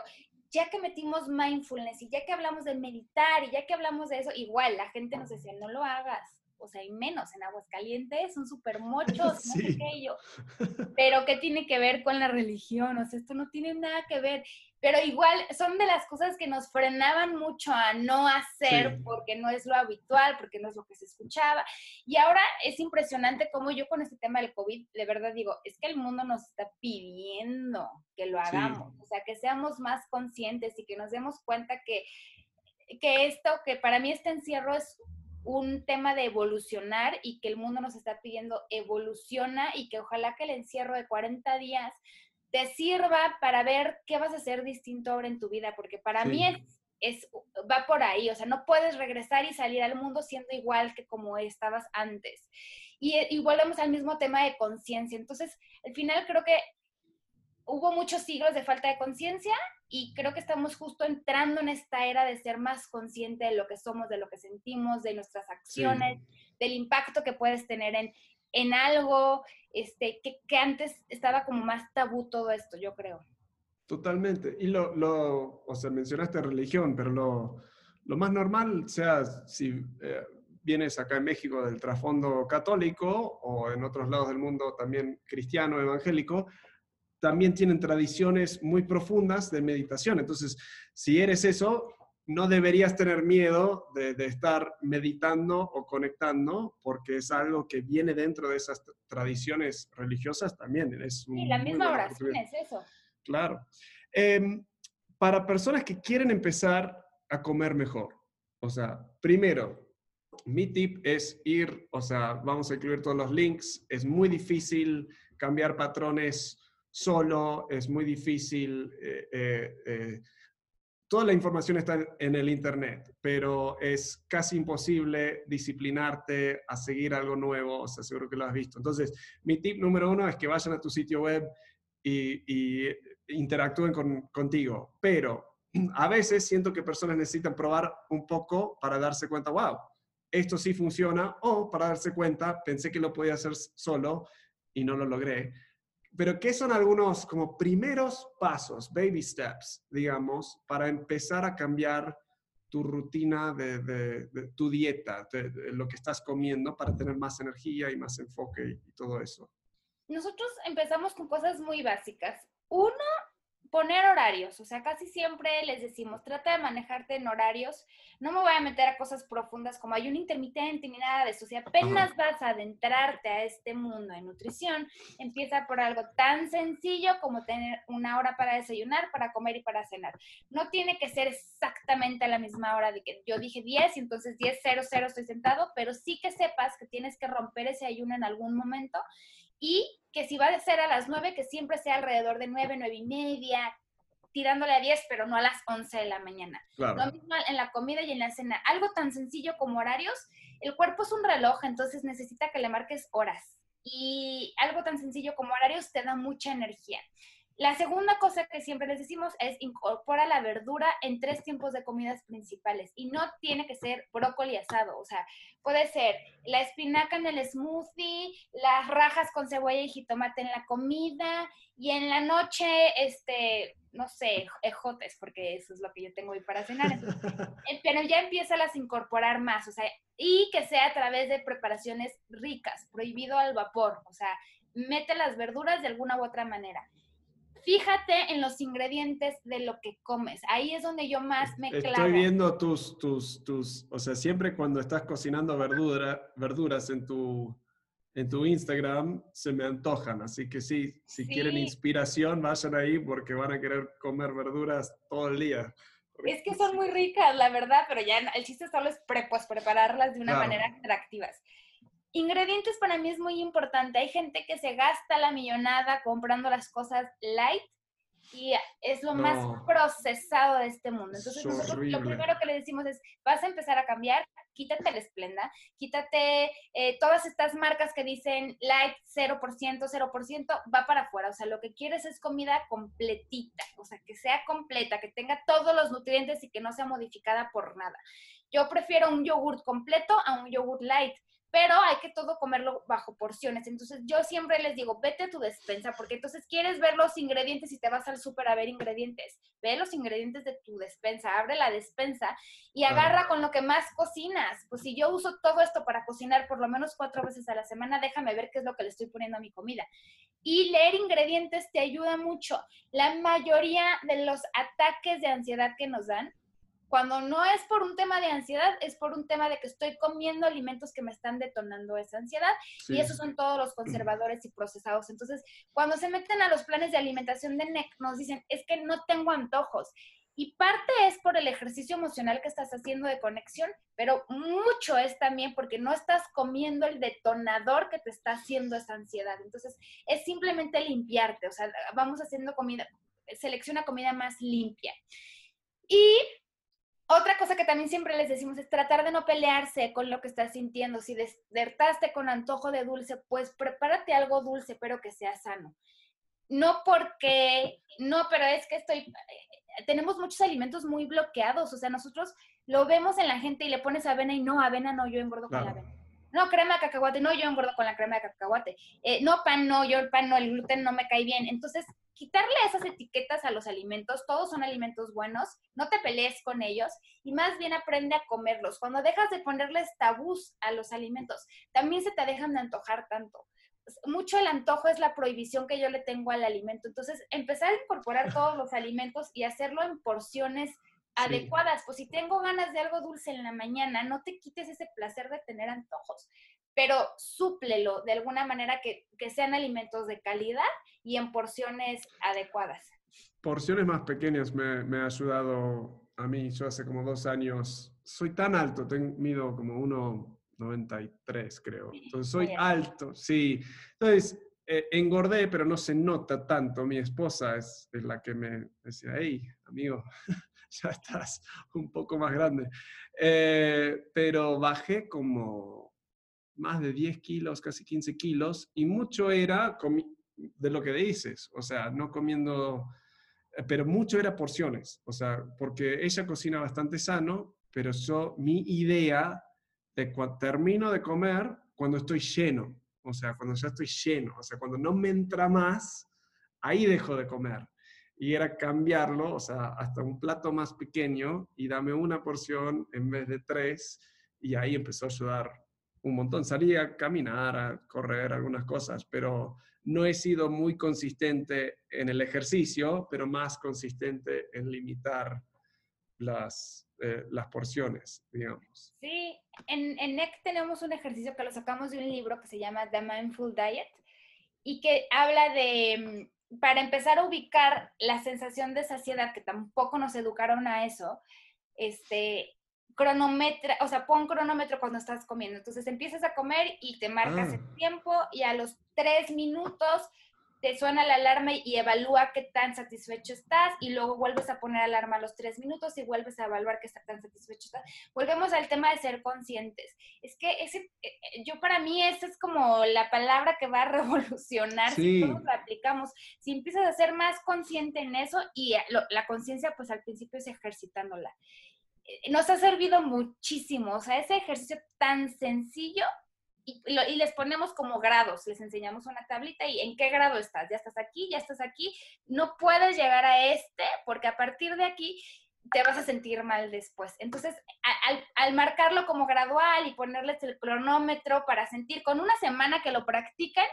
ya que metimos mindfulness y ya que hablamos de meditar y ya que hablamos de eso, igual la gente nos decía, no lo hagas. O sea, y menos en Aguascalientes, son súper mochos, no sé qué yo. *laughs* Pero ¿qué tiene que ver con la religión? O sea, esto no tiene nada que ver. Pero igual son de las cosas que nos frenaban mucho a no hacer
Sí.
porque no es lo habitual, porque no es lo que se escuchaba. Y ahora es impresionante cómo yo con este tema del COVID, de verdad digo, es que el mundo nos está pidiendo que lo
Sí.
hagamos, o sea, que seamos más conscientes y que nos demos cuenta que, que esto, que para mí este encierro es un tema de evolucionar y que el mundo nos está pidiendo evoluciona y que ojalá que el encierro de 40 días te sirva para ver qué vas a hacer distinto ahora en tu vida, porque para
Sí.
mí es, es, va por ahí, o sea, no puedes regresar y salir al mundo siendo igual que como estabas antes. Y, y volvemos al mismo tema de conciencia. Entonces, al final creo que hubo muchos siglos de falta de conciencia y creo que estamos justo entrando en esta era de ser más consciente de lo que somos, de lo que sentimos, de nuestras acciones, del impacto que puedes tener en, en algo, este, que, antes estaba como más tabú todo esto, yo creo.
Totalmente. Y lo, lo o sea, mencionaste religión, pero lo, lo más normal, sea si eh, vienes acá en México del trasfondo católico o en otros lados del mundo también cristiano, evangélico, también tienen tradiciones muy profundas de meditación. Entonces, si eres eso, no deberías tener miedo de, de estar meditando o conectando, porque es algo que viene dentro de esas tradiciones religiosas también. Es
Y la misma oración es eso.
Claro. Em, para personas que quieren empezar a comer mejor, o sea, primero, mi tip es ir, o sea, vamos a incluir todos los links, es muy difícil cambiar patrones solo, es muy difícil, eh, eh, eh, toda la información está en- el Internet, pero es casi imposible disciplinarte a seguir algo nuevo, o sea, seguro que lo has visto. Entonces, mi tip número uno es que vayan a tu sitio web y, y interactúen con- contigo, pero a veces siento que personas necesitan probar un poco para darse cuenta, wow, esto sí funciona, o para darse cuenta, pensé que lo podía hacer solo y no lo logré. Pero, ¿qué son algunos como primeros pasos, baby steps, digamos, para empezar a cambiar tu rutina de, tu dieta, de, lo que estás comiendo para tener más energía y más enfoque y todo eso?
Nosotros empezamos con cosas muy básicas. Uno, poner horarios, o sea, casi siempre les decimos, trata de manejarte en horarios, no me voy a meter a cosas profundas como hay un intermitente ni nada de eso, si apenas vas a adentrarte a este mundo de nutrición, empieza por algo tan sencillo como tener una hora para desayunar, para comer y para cenar. No tiene que ser exactamente a la misma hora de que yo dije 10 y entonces 10, 0, 0 estoy sentado, pero sí que sepas que tienes que romper ese ayuno en algún momento y que si va a ser a las 9, que siempre sea alrededor de 9, 9 y media, tirándole a 10, pero no a las 11 de la mañana. Lo mismo en la comida y en la cena. Algo tan sencillo como horarios, el cuerpo es un reloj, entonces necesita que le marques horas. Y algo tan sencillo como horarios te da mucha energía. La segunda cosa que siempre les decimos es incorpora la verdura en tres tiempos de comidas principales y no tiene que ser brócoli asado, o sea, puede ser la espinaca en el smoothie, las rajas con cebolla y jitomate en la comida y en la noche, este, no sé, ejotes, porque eso es lo que yo tengo hoy para cenar. *laughs* Eh, pero ya empieza a incorporar más, o sea, y que sea a través de preparaciones ricas, prohibido al vapor, o sea, mete las verduras de alguna u otra manera fíjate en los ingredientes de lo que comes. Ahí es donde yo más me clavo.
Estoy viendo tus, tus, tus, o sea, siempre cuando estás cocinando verdura, verduras en tu, en tu Instagram, se me antojan. Así que sí, si quieren inspiración, vayan ahí porque van a querer comer verduras todo el día.
Es que son muy ricas, la verdad, pero ya el chiste solo es pues, prepararlas de una manera atractivas. Ingredientes para mí es muy importante. Hay gente que se gasta la millonada comprando las cosas light y es lo más procesado de este mundo. Entonces, nosotros lo primero que le decimos es, vas a empezar a cambiar, quítate el esplenda, quítate eh, todas estas marcas que dicen light 0%, 0%, va para afuera. O sea, lo que quieres es comida completita, o sea, que sea completa, que tenga todos los nutrientes y que no sea modificada por nada. Yo prefiero un yogurt completo a un yogurt light pero hay que todo comerlo bajo porciones. Entonces yo siempre les digo, vete a tu despensa, porque entonces quieres ver los ingredientes y te vas al súper a ver ingredientes. Ve los ingredientes de tu despensa, abre la despensa y agarra con lo que más cocinas. Pues si yo uso todo esto para cocinar por lo menos cuatro veces a la semana, déjame ver qué es lo que le estoy poniendo a mi comida. Y leer ingredientes te ayuda mucho. La mayoría de los ataques de ansiedad que nos dan cuando no es por un tema de ansiedad, es por un tema de que estoy comiendo alimentos que me están detonando esa ansiedad y esos son todos los conservadores y procesados. Entonces, cuando se meten a los planes de alimentación de NEC, nos dicen, es que no tengo antojos. Y parte es por el ejercicio emocional que estás haciendo de conexión, pero mucho es también porque no estás comiendo el detonador que te está haciendo esa ansiedad. Entonces, es simplemente limpiarte, o sea, vamos haciendo comida, selecciona comida más limpia. Y otra cosa que también siempre les decimos es tratar de no pelearse con lo que estás sintiendo. Si despertaste con antojo de dulce, pues prepárate algo dulce, pero que sea sano. No porque, no, pero es que estoy, eh, tenemos muchos alimentos muy bloqueados, o sea, nosotros lo vemos en la gente y le pones avena y no, avena no, yo engordo con la avena. No, crema de cacahuate, no, yo engordo con la crema de cacahuate. Eh, no, pan, no, yo el pan no, el gluten no me cae bien. Entonces, quitarle esas etiquetas a los alimentos, todos son alimentos buenos, no te pelees con ellos y más bien aprende a comerlos. Cuando dejas de ponerles tabús a los alimentos, también se te dejan de antojar tanto. Mucho el antojo es la prohibición que yo le tengo al alimento. Entonces, empezar a incorporar *laughs* todos los alimentos y hacerlo en porciones adecuadas. Pues si tengo ganas de algo dulce en la mañana, no te quites ese placer de tener antojos pero súplelo de alguna manera que, sean alimentos de calidad y en porciones adecuadas.
Porciones más pequeñas me, ha ayudado a mí. Yo hace como dos años soy tan alto, tengo, mido como 1,93 creo. Entonces soy alto, sí. Entonces eh, engordé, pero no se nota tanto. Mi esposa es, la que me decía, hey, amigo, *laughs* ya estás un poco más grande. Eh, pero bajé como más de 10 kilos, casi 15 kilos, y mucho era de lo que dices, o sea, no comiendo, eh, pero mucho era porciones, o sea, porque ella cocina bastante sano, pero yo, mi idea de cuando termino de comer, cuando estoy lleno, o sea, cuando ya estoy lleno, o sea, cuando no me entra más, ahí dejo de comer. y era cambiarlo, o sea, hasta un plato más pequeño y dame una porción en vez de tres y ahí empezó a ayudar un montón. Salí a caminar, a correr algunas cosas, pero no he sido muy consistente en el ejercicio, pero más consistente en limitar las, eh, las porciones, digamos.
Sí, en, en NEC tenemos un ejercicio que lo sacamos de un libro que se llama The Mindful Diet y que habla de, mm, para empezar a ubicar la sensación de saciedad, que tampoco nos educaron a eso, este, cronometra, o sea, pon cronómetro cuando estás comiendo. Entonces empiezas a comer y te marcas ah. el tiempo y a los tres minutos te suena la alarma y evalúa qué tan satisfecho estás y luego vuelves a poner alarma a los tres minutos y vuelves a evaluar qué tan satisfecho estás. Volvemos al tema de ser conscientes. Es que ese, eh, eh, yo para mí esa es como la palabra que va a *laughs* revolucionar si todos la aplicamos. Si empiezas a ser más consciente en eso y la conciencia pues al principio es ejercitándola. Nos ha servido muchísimo, o sea, ese ejercicio tan sencillo y, les ponemos como grados, les enseñamos una tablita y en qué grado estás, ya estás aquí, ya estás aquí, no puedes llegar a este porque a partir de aquí te vas a sentir mal después. Entonces, al, marcarlo como gradual y ponerles el cronómetro para sentir, con una semana que lo practican,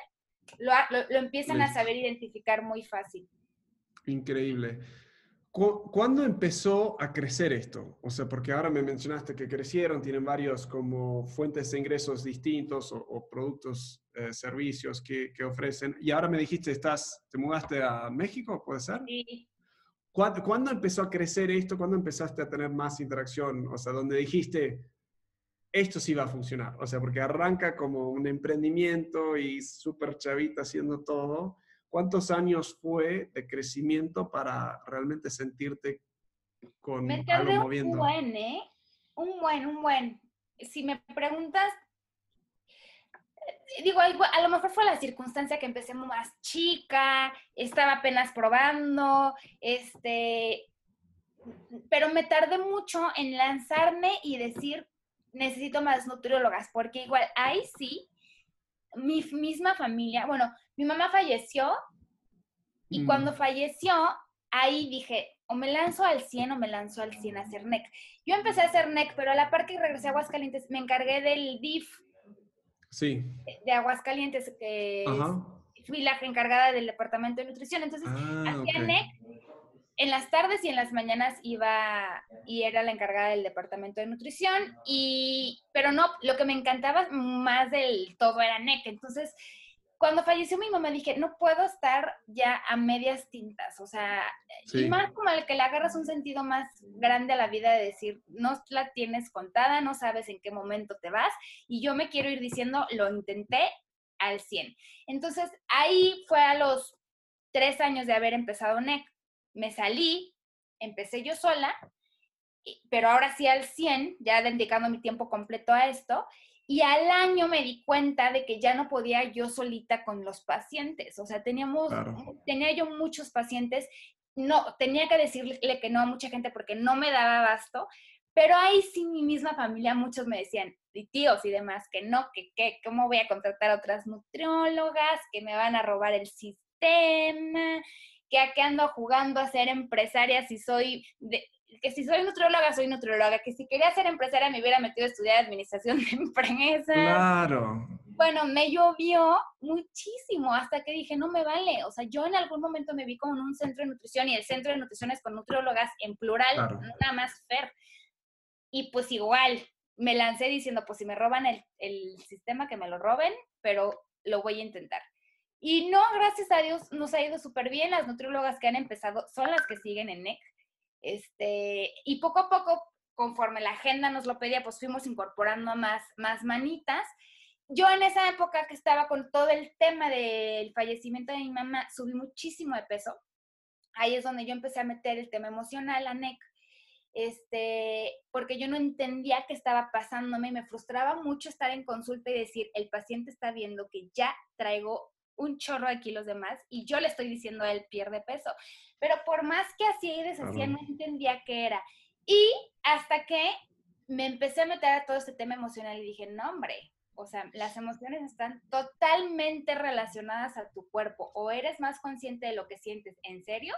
lo, lo empiezan a saber identificar muy fácil.
Increíble. ¿Cuándo empezó a crecer esto? O sea, porque ahora me mencionaste que crecieron, tienen varios como fuentes de ingresos distintos o, productos, eh, servicios que, ofrecen. Y ahora me dijiste, estás, te mudaste a México, ¿puede ser?
Sí.
¿Cuándo, empezó a crecer esto? ¿Cuándo empezaste a tener más interacción? O sea, donde dijiste, esto sí va a funcionar. O sea, porque arranca como un emprendimiento y súper chavita haciendo todo ¿Cuántos años fue de crecimiento para realmente sentirte con
me algo moviendo? Un buen, ¿eh? Un buen, un buen. Si me preguntas, eh, digo, a lo mejor fue la circunstancia que empecé más chica, estaba apenas probando, este, pero me tardé mucho en lanzarme y decir, necesito más nutriólogas, porque igual ahí sí mi misma familia, bueno, mi mamá falleció y mm. cuando falleció, ahí dije, o me lanzo al 100 o me lanzo al 100 a hacer NEC. Yo empecé a hacer NEC, pero a la par que regresé a Aguascalientes, me encargué del DIF.
Sí.
De Aguascalientes, que fui la encargada del departamento de nutrición. Entonces, ah, hacía NEC en las tardes y en las mañanas iba y era la encargada del departamento de nutrición y pero no lo que me encantaba más del todo era NEC entonces cuando falleció mi mamá dije no puedo estar ya a medias tintas o sea y más como el que le agarras un sentido más grande a la vida de decir no la tienes contada no sabes en qué momento te vas y yo me quiero ir diciendo lo intenté al 100 entonces ahí fue a los tres años de haber empezado NEC. Me salí, empecé yo sola, pero ahora sí al 100, ya dedicando mi tiempo completo a esto, y al año me di cuenta de que ya no podía yo solita con los pacientes, o sea, teníamos, tenía yo muchos pacientes, no, tenía que decirle que no a mucha gente porque no me daba abasto, pero ahí sí mi misma familia, muchos me decían, y tíos y demás, que no, que, que cómo voy a contratar a otras nutriólogas, que me van a robar el sistema, que aquí ando jugando a ser empresaria si soy, que si soy nutrióloga, soy nutrióloga, que si quería ser empresaria me hubiera metido a estudiar administración de empresas.
Claro.
Bueno, me llovió muchísimo hasta que dije, no me vale. O sea, yo en algún momento me vi como en un centro de nutrición y el centro de nutrición es con nutriólogas en plural, nada más Fer. Y pues igual, me lancé diciendo, pues si me roban el, el sistema, que me lo roben, pero lo voy a intentar. Y no, gracias a Dios, nos ha ido súper bien. Las nutriólogas que han empezado son las que siguen en NEC. Este, y poco a poco, conforme la agenda nos lo pedía, pues fuimos incorporando más, más manitas. Yo en esa época que estaba con todo el tema del fallecimiento de mi mamá, subí muchísimo de peso. Ahí es donde yo empecé a meter el tema emocional a NEC este, porque yo no entendía qué estaba pasándome y me frustraba mucho estar en consulta y decir, el paciente está viendo que ya traigo un chorro de kilos de más y yo le estoy diciendo a él pierde peso. Pero por más que hacía y deshacía, no entendía qué era. Y hasta que me empecé a meter a todo este tema emocional y dije, no, hombre, o sea, las emociones están totalmente relacionadas a tu cuerpo. O eres más consciente de lo que sientes en serio,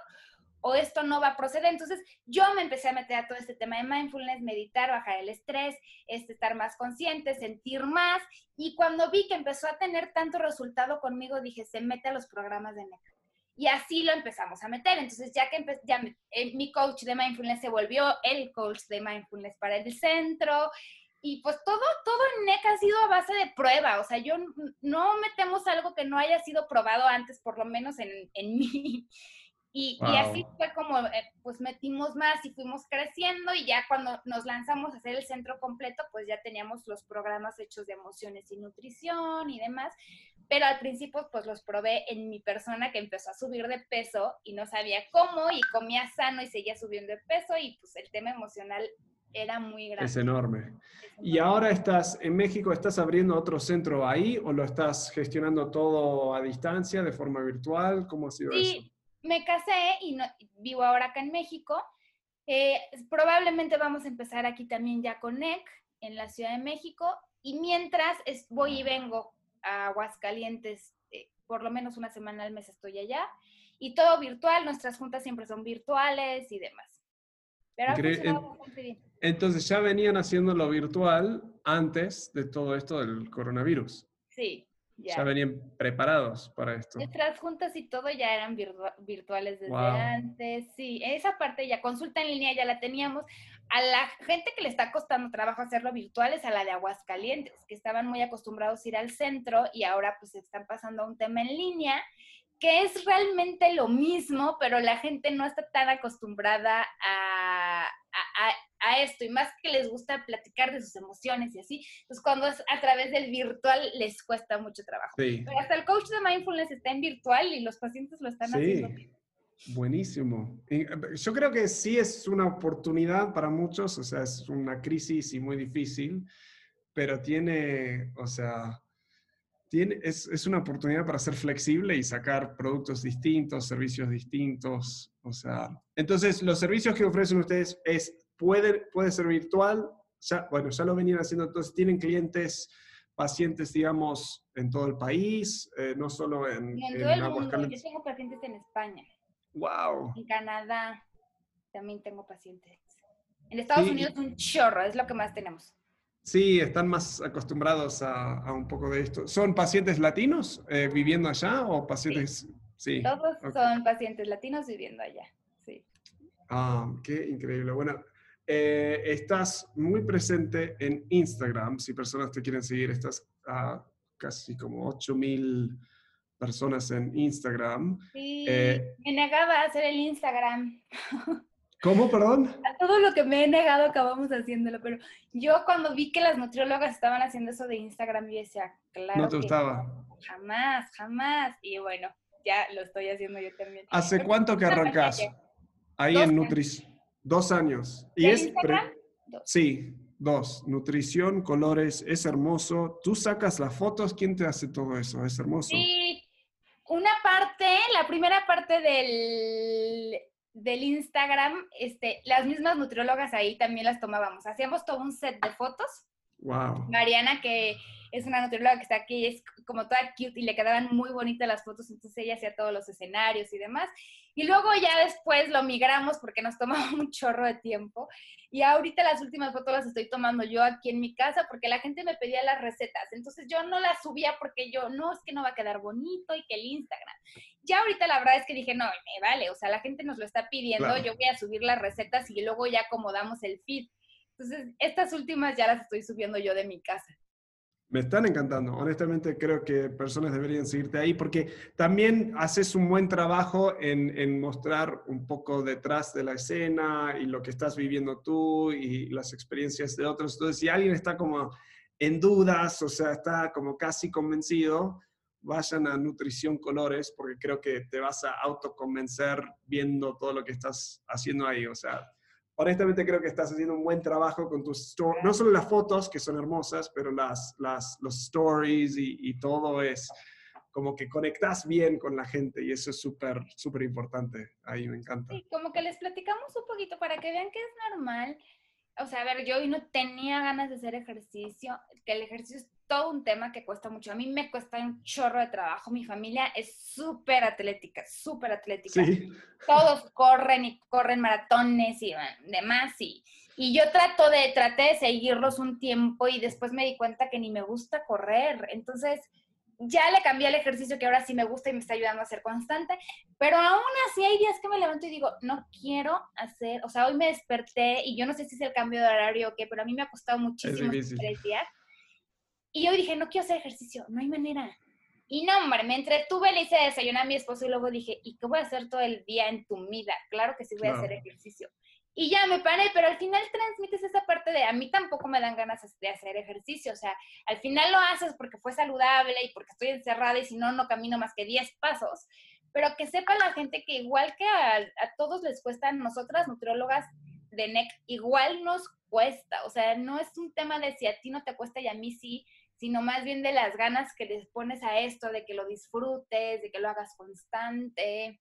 o esto no va a proceder. Entonces yo me empecé a meter a todo este tema de mindfulness, meditar, bajar el estrés, este, estar más consciente, sentir más. Y cuando vi que empezó a tener tanto resultado conmigo, dije, se mete a los programas de NECA. Y así lo empezamos a meter. Entonces, ya que ya, eh, mi coach de mindfulness se volvió el coach de mindfulness para el centro. Y pues todo, todo en NEC ha sido a base de prueba. O sea, yo no metemos algo que no haya sido probado antes, por lo menos en, en *laughs* mí. Y, y, así fue como, eh, pues metimos más y fuimos creciendo y ya cuando nos lanzamos a hacer el centro completo, pues ya teníamos los programas hechos de emociones y nutrición y demás pero al principio pues los probé en mi persona que empezó a subir de peso y no sabía cómo y comía sano y seguía subiendo de peso y pues el tema emocional era muy grande.
Es enorme. ¿Y ahora estás en México, estás abriendo otro centro ahí o lo estás gestionando todo a distancia, de forma virtual? ¿Cómo ha sido
sí,
eso?
Me casé y vivo ahora acá en México. Eh, probablemente vamos a empezar aquí también ya con NEC en la Ciudad de México y mientras voy y vengo a Aguascalientes, eh, por lo menos una semana al mes estoy allá. Y todo virtual, nuestras juntas siempre son virtuales y demás.
Pero Entonces ya venían haciendo lo virtual antes de todo esto del coronavirus.
Sí.
Ya. venían preparados para esto.
Nuestras juntas y todo ya eran virtuales desde antes. Sí, esa parte ya, consulta en línea ya la teníamos. A la gente que le está costando trabajo hacerlo virtual es a la de Aguascalientes, que estaban muy acostumbrados a ir al centro y ahora pues están pasando a un tema en línea que es realmente lo mismo, pero la gente no está tan acostumbrada a, a, esto y más que les gusta platicar de sus emociones y así, pues cuando es a través del virtual les cuesta mucho trabajo. Pero hasta el coach de mindfulness está en virtual y los pacientes lo están haciendo.
Buenísimo. Eh, yo creo que sí es una oportunidad para muchos, o sea, es una crisis y muy difícil, pero tiene, o sea, tiene, es, es, una oportunidad para ser flexible y sacar productos distintos, servicios distintos, o sea, entonces los servicios que ofrecen ustedes es, puede, puede ser virtual, ya, bueno, ya lo venían haciendo, entonces tienen clientes pacientes, digamos, en todo el país, eh, no solo en,
en, todo el mundo. Yo tengo pacientes en España.
Wow.
En Canadá también tengo pacientes. En Estados Unidos un chorro, es lo que más tenemos.
Sí, están más acostumbrados a, un poco de esto. ¿Son pacientes latinos eh, viviendo allá o pacientes?
Sí. Todos son pacientes latinos viviendo allá. Sí.
Ah, qué increíble. Bueno, eh, estás muy presente en Instagram. Si personas te quieren seguir, estás a casi como 8000 personas en Instagram.
Sí, eh, me negaba a hacer el Instagram. *laughs*
¿Cómo, perdón?
A todo lo que me he negado acabamos haciéndolo, pero yo cuando vi que las nutriólogas estaban haciendo eso de Instagram, yo decía, claro.
No te gustaba.
jamás, jamás. Y bueno, ya lo estoy haciendo yo también.
¿Hace cuánto que arrancas? Ahí en Nutrición. Dos años. ¿Y es
Instagram?
Sí, Dos, nutrición, colores, es hermoso. Tú sacas las fotos, ¿quién te hace todo eso? Es hermoso.
Sí, una parte, la primera parte del, del Instagram, este, las mismas nutriólogas ahí también las tomábamos. Hacíamos todo un set de fotos.
Wow.
Mariana, que es una nutrióloga que está aquí, es como toda cute y le quedaban muy bonitas las fotos, entonces ella hacía todos los escenarios y demás. Y luego ya después lo migramos porque nos tomaba *laughs* un chorro de tiempo. Y ahorita las últimas fotos las estoy tomando yo aquí en mi casa porque la gente me pedía las recetas. Entonces yo no las subía porque yo, no, es que no va a quedar bonito y que el Instagram. Ya ahorita la verdad es que dije, no, me vale, o sea, la gente nos lo está pidiendo, yo voy a subir las recetas y luego ya acomodamos el feed. Entonces, estas últimas ya las estoy subiendo yo de mi casa.
Me están encantando. Honestamente, creo que personas deberían seguirte ahí porque también haces un buen trabajo en, mostrar un poco detrás de la escena y lo que estás viviendo tú y las experiencias de otros. Entonces, si alguien está como en dudas, o sea, está como casi convencido, vayan a Nutrición Colores porque creo que te vas a autoconvencer viendo todo lo que estás haciendo ahí. O sea, honestamente creo que estás haciendo un buen trabajo con tus no solo las fotos, que son hermosas, pero las, las, los stories y, y todo es como que conectas bien con la gente y eso es súper, súper importante. Ahí me encanta.
Sí, como que les platicamos un poquito para que vean que es normal. O sea, a ver, yo hoy no tenía ganas de hacer ejercicio, que el ejercicio es todo un tema que cuesta mucho. A mí me cuesta un chorro de trabajo. Mi familia es súper atlética, súper atlética. Todos corren y corren maratones y demás. Y, y yo trato de, traté de seguirlos un tiempo y después me di cuenta que ni me gusta correr. Entonces, ya le cambié el ejercicio que ahora sí me gusta y me está ayudando a ser constante, pero aún así hay días que me levanto y digo, no quiero hacer, o sea, hoy me desperté y yo no sé si es el cambio de horario o qué, pero a mí me ha costado muchísimo tres días. Y yo dije, no quiero hacer ejercicio, no hay manera. Y no, hombre, me entretuve, le hice desayunar a mi esposo y luego dije, ¿y qué voy a hacer todo el día en tu vida? Claro que sí voy a hacer ejercicio. Y ya me paré, pero al final transmites esa parte de a mí tampoco me dan ganas de hacer ejercicio. O sea, al final lo haces porque fue saludable y porque estoy encerrada y si no, no camino más que 10 pasos. Pero que sepa la gente que igual que a, a todos les cuesta, nosotras nutriólogas de NEC, igual nos cuesta. O sea, no es un tema de si a ti no te cuesta y a mí sí, sino más bien de las ganas que les pones a esto, de que lo disfrutes, de que lo hagas constante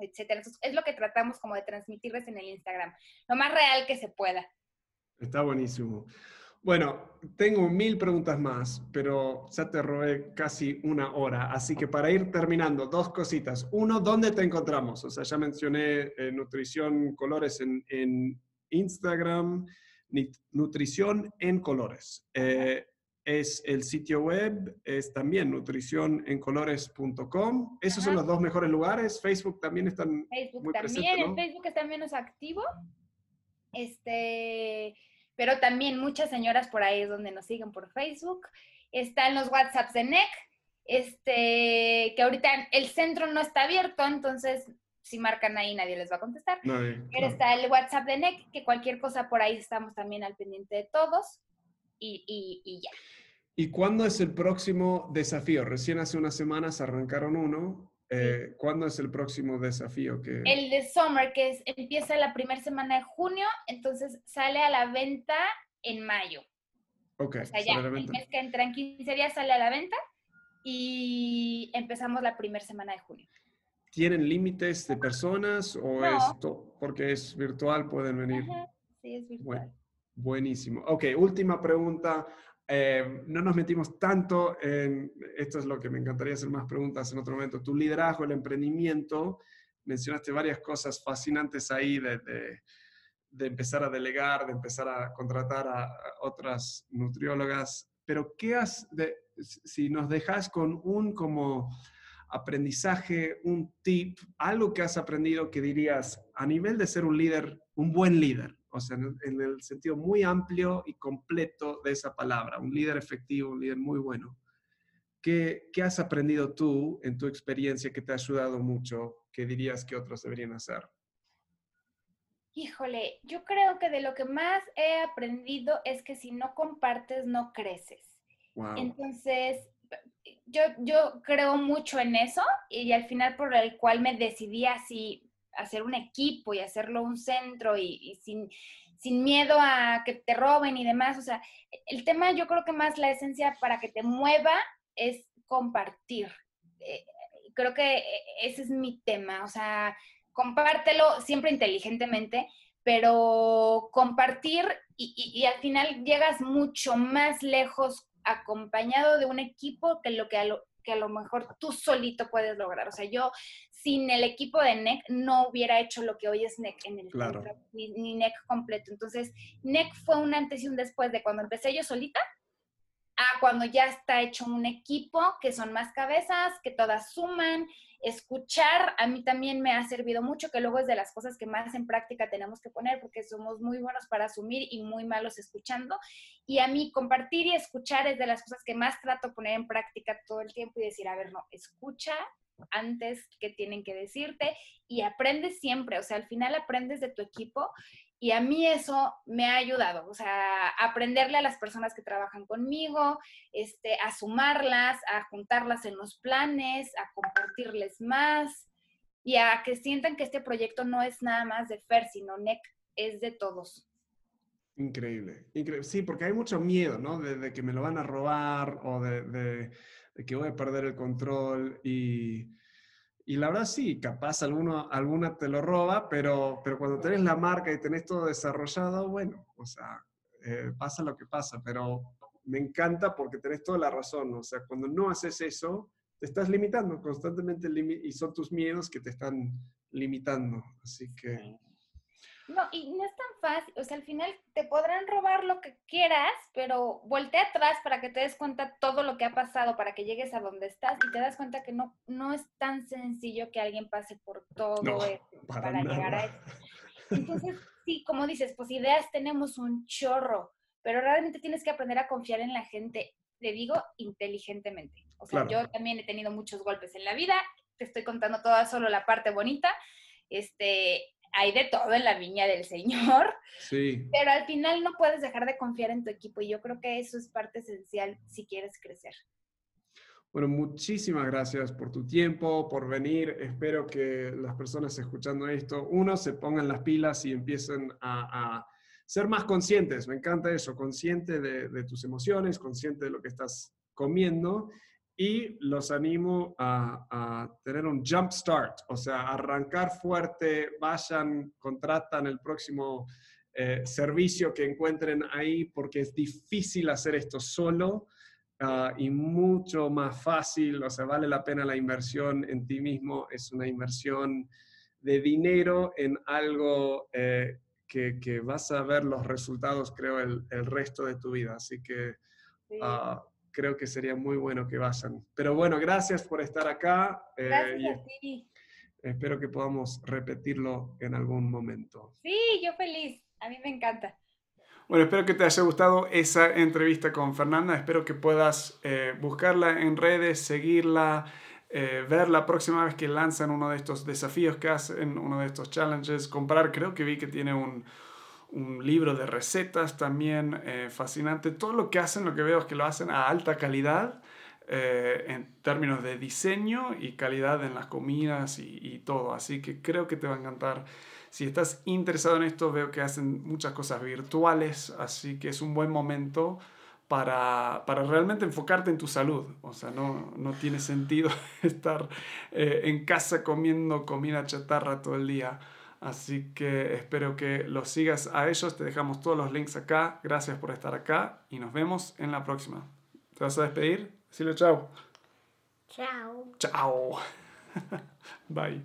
etcétera. es lo que tratamos como de transmitirles en el Instagram, lo más real que se pueda.
Está buenísimo. Bueno, tengo mil preguntas más, pero ya te robé casi una hora, así que para ir terminando, dos cositas. Uno, ¿dónde te encontramos? O sea, ya mencioné eh, Nutrición Colores en, en Instagram, Nutrición en Colores. Eh, es el sitio web, es también nutricionencolores.com. Esos son los dos mejores lugares. Facebook también están
Facebook muy también, en Facebook está menos activo. Este, pero también muchas señoras por ahí es donde nos siguen por Facebook. Están los WhatsApps de NEC, este, que ahorita el centro no está abierto, entonces si marcan ahí nadie les va a contestar. pero está el WhatsApp de NEC, que cualquier cosa por ahí estamos también al pendiente de todos y, ya.
¿Y cuándo es el próximo desafío? Recién hace unas semanas arrancaron uno. Eh, ¿Cuándo es el próximo desafío? Que...
El de Summer, que es, empieza la primera semana de junio, entonces sale a la venta en mayo.
Ok,
o sea, ya, el mes que entra en 15 días sale a la venta y empezamos la primera semana de junio.
¿Tienen límites de personas o esto, porque es virtual, pueden venir?
sí, es virtual.
Buenísimo. Ok, última pregunta. Eh, no nos metimos tanto en, esto es lo que me encantaría hacer más preguntas en otro momento, tu liderazgo, el emprendimiento. Mencionaste varias cosas fascinantes ahí de, de, empezar a delegar, de empezar a contratar a, otras nutriólogas, pero ¿qué has, de, si nos dejas con un como aprendizaje, un tip, algo que has aprendido que dirías a nivel de ser un líder, un buen líder, o sea, en el sentido muy amplio y completo de esa palabra, un líder efectivo, un líder muy bueno. ¿Qué, ¿Qué, has aprendido tú en tu experiencia que te ha ayudado mucho, que dirías que otros deberían hacer?
Híjole, yo creo que de lo que más he aprendido es que si no compartes, no creces. Entonces, yo, yo creo mucho en eso y al final por el cual me decidí así hacer un equipo y hacerlo un centro y, sin, sin, miedo a que te roben y demás. O sea, el tema yo creo que más la esencia para que te mueva es compartir. Eh, creo que ese es mi tema. O sea, compártelo siempre inteligentemente, pero compartir y, y, al final llegas mucho más lejos acompañado de un equipo que lo que que a lo mejor tú solito puedes lograr. O sea, yo sin el equipo de NEC no hubiera hecho lo que hoy es NEC en el
claro.
ni, NEC completo. Entonces, NEC fue un antes y un después de cuando empecé yo solita a cuando ya está hecho un equipo que son más cabezas, que todas suman. Escuchar a mí también me ha servido mucho, que luego es de las cosas que más en práctica tenemos que poner porque somos muy buenos para asumir y muy malos escuchando. Y a mí compartir y escuchar es de las cosas que más trato poner en práctica todo el tiempo y decir, a ver, no, escucha, antes que tienen que decirte y aprendes siempre, o sea, al final aprendes de tu equipo y a mí eso me ha ayudado, o sea, aprenderle a las personas que trabajan conmigo, este, a sumarlas, a juntarlas en los planes, a compartirles más y a que sientan que este proyecto no es nada más de Fer, sino NEC es de todos.
Increíble, increíble. Sí, porque hay mucho miedo, ¿no? De, que me lo van a robar o de de que voy a perder el control y, y la verdad sí, capaz alguno, alguna te lo roba, pero, pero cuando tenés la marca y tenés todo desarrollado, bueno, o sea, eh, pasa lo que pasa, pero me encanta porque tenés toda la razón. O sea, cuando no haces eso, te estás limitando constantemente y son tus miedos que te están limitando. Así que...
No, y no es tan fácil, o sea, al final te podrán robar lo que quieras, pero voltea atrás para que te des cuenta todo lo que ha pasado, para que llegues a donde estás y te das cuenta que no, no es tan sencillo que alguien pase por todo esto *laughs* para, llegar a eso. Entonces, sí, como dices, pues ideas tenemos un chorro, pero realmente tienes que aprender a confiar en la gente, le digo, inteligentemente. O sea, yo también he tenido muchos golpes en la vida, te estoy contando toda solo la parte bonita, este, hay de todo en la viña del Señor. *laughs* Sí. Pero al final no puedes dejar de confiar en tu equipo y yo creo que eso es parte esencial si quieres crecer.
Bueno, muchísimas gracias por tu tiempo, por venir. Espero que las personas escuchando esto, uno, se pongan las pilas y empiecen a, ser más conscientes. Me encanta eso, consciente de, de tus emociones, consciente de lo que estás comiendo y los animo a, tener un jump start, o sea, arrancar fuerte, vayan, contratan el próximo eh, servicio que encuentren ahí, porque es difícil hacer esto solo ah, y mucho más fácil, o sea, vale la pena la inversión en ti mismo, es una inversión de dinero en algo eh, que, vas a ver los resultados, creo, el, resto de tu vida. Así que... Ah, creo que sería muy bueno que vayan. Pero bueno, gracias por estar acá.
Eh, gracias a ti.
Espero que podamos repetirlo en algún momento.
Sí, yo feliz. A mí me encanta.
Bueno, espero que te haya gustado esa entrevista con Fernanda. Espero que puedas eh, buscarla en redes, seguirla, eh, ver la próxima vez que lanzan uno de estos desafíos que hacen, uno de estos challenges, comprar. Creo que vi que tiene un, un libro de recetas también eh, fascinante. Todo lo que hacen, lo que veo es que lo hacen a alta calidad eh, en términos de diseño y calidad en las comidas y, todo. Así que creo que te va a encantar. Si estás interesado en esto, veo que hacen muchas cosas virtuales, así que es un buen momento para, para realmente enfocarte en tu salud. O sea, no, no tiene sentido *laughs* estar eh, en casa comiendo comida chatarra todo el día. Así que espero que los sigas a ellos. Te dejamos todos los links acá. Gracias por estar acá y nos vemos en la próxima. ¿Te vas a despedir? Decirle chao.
Chao.
Chao. *laughs* Bye.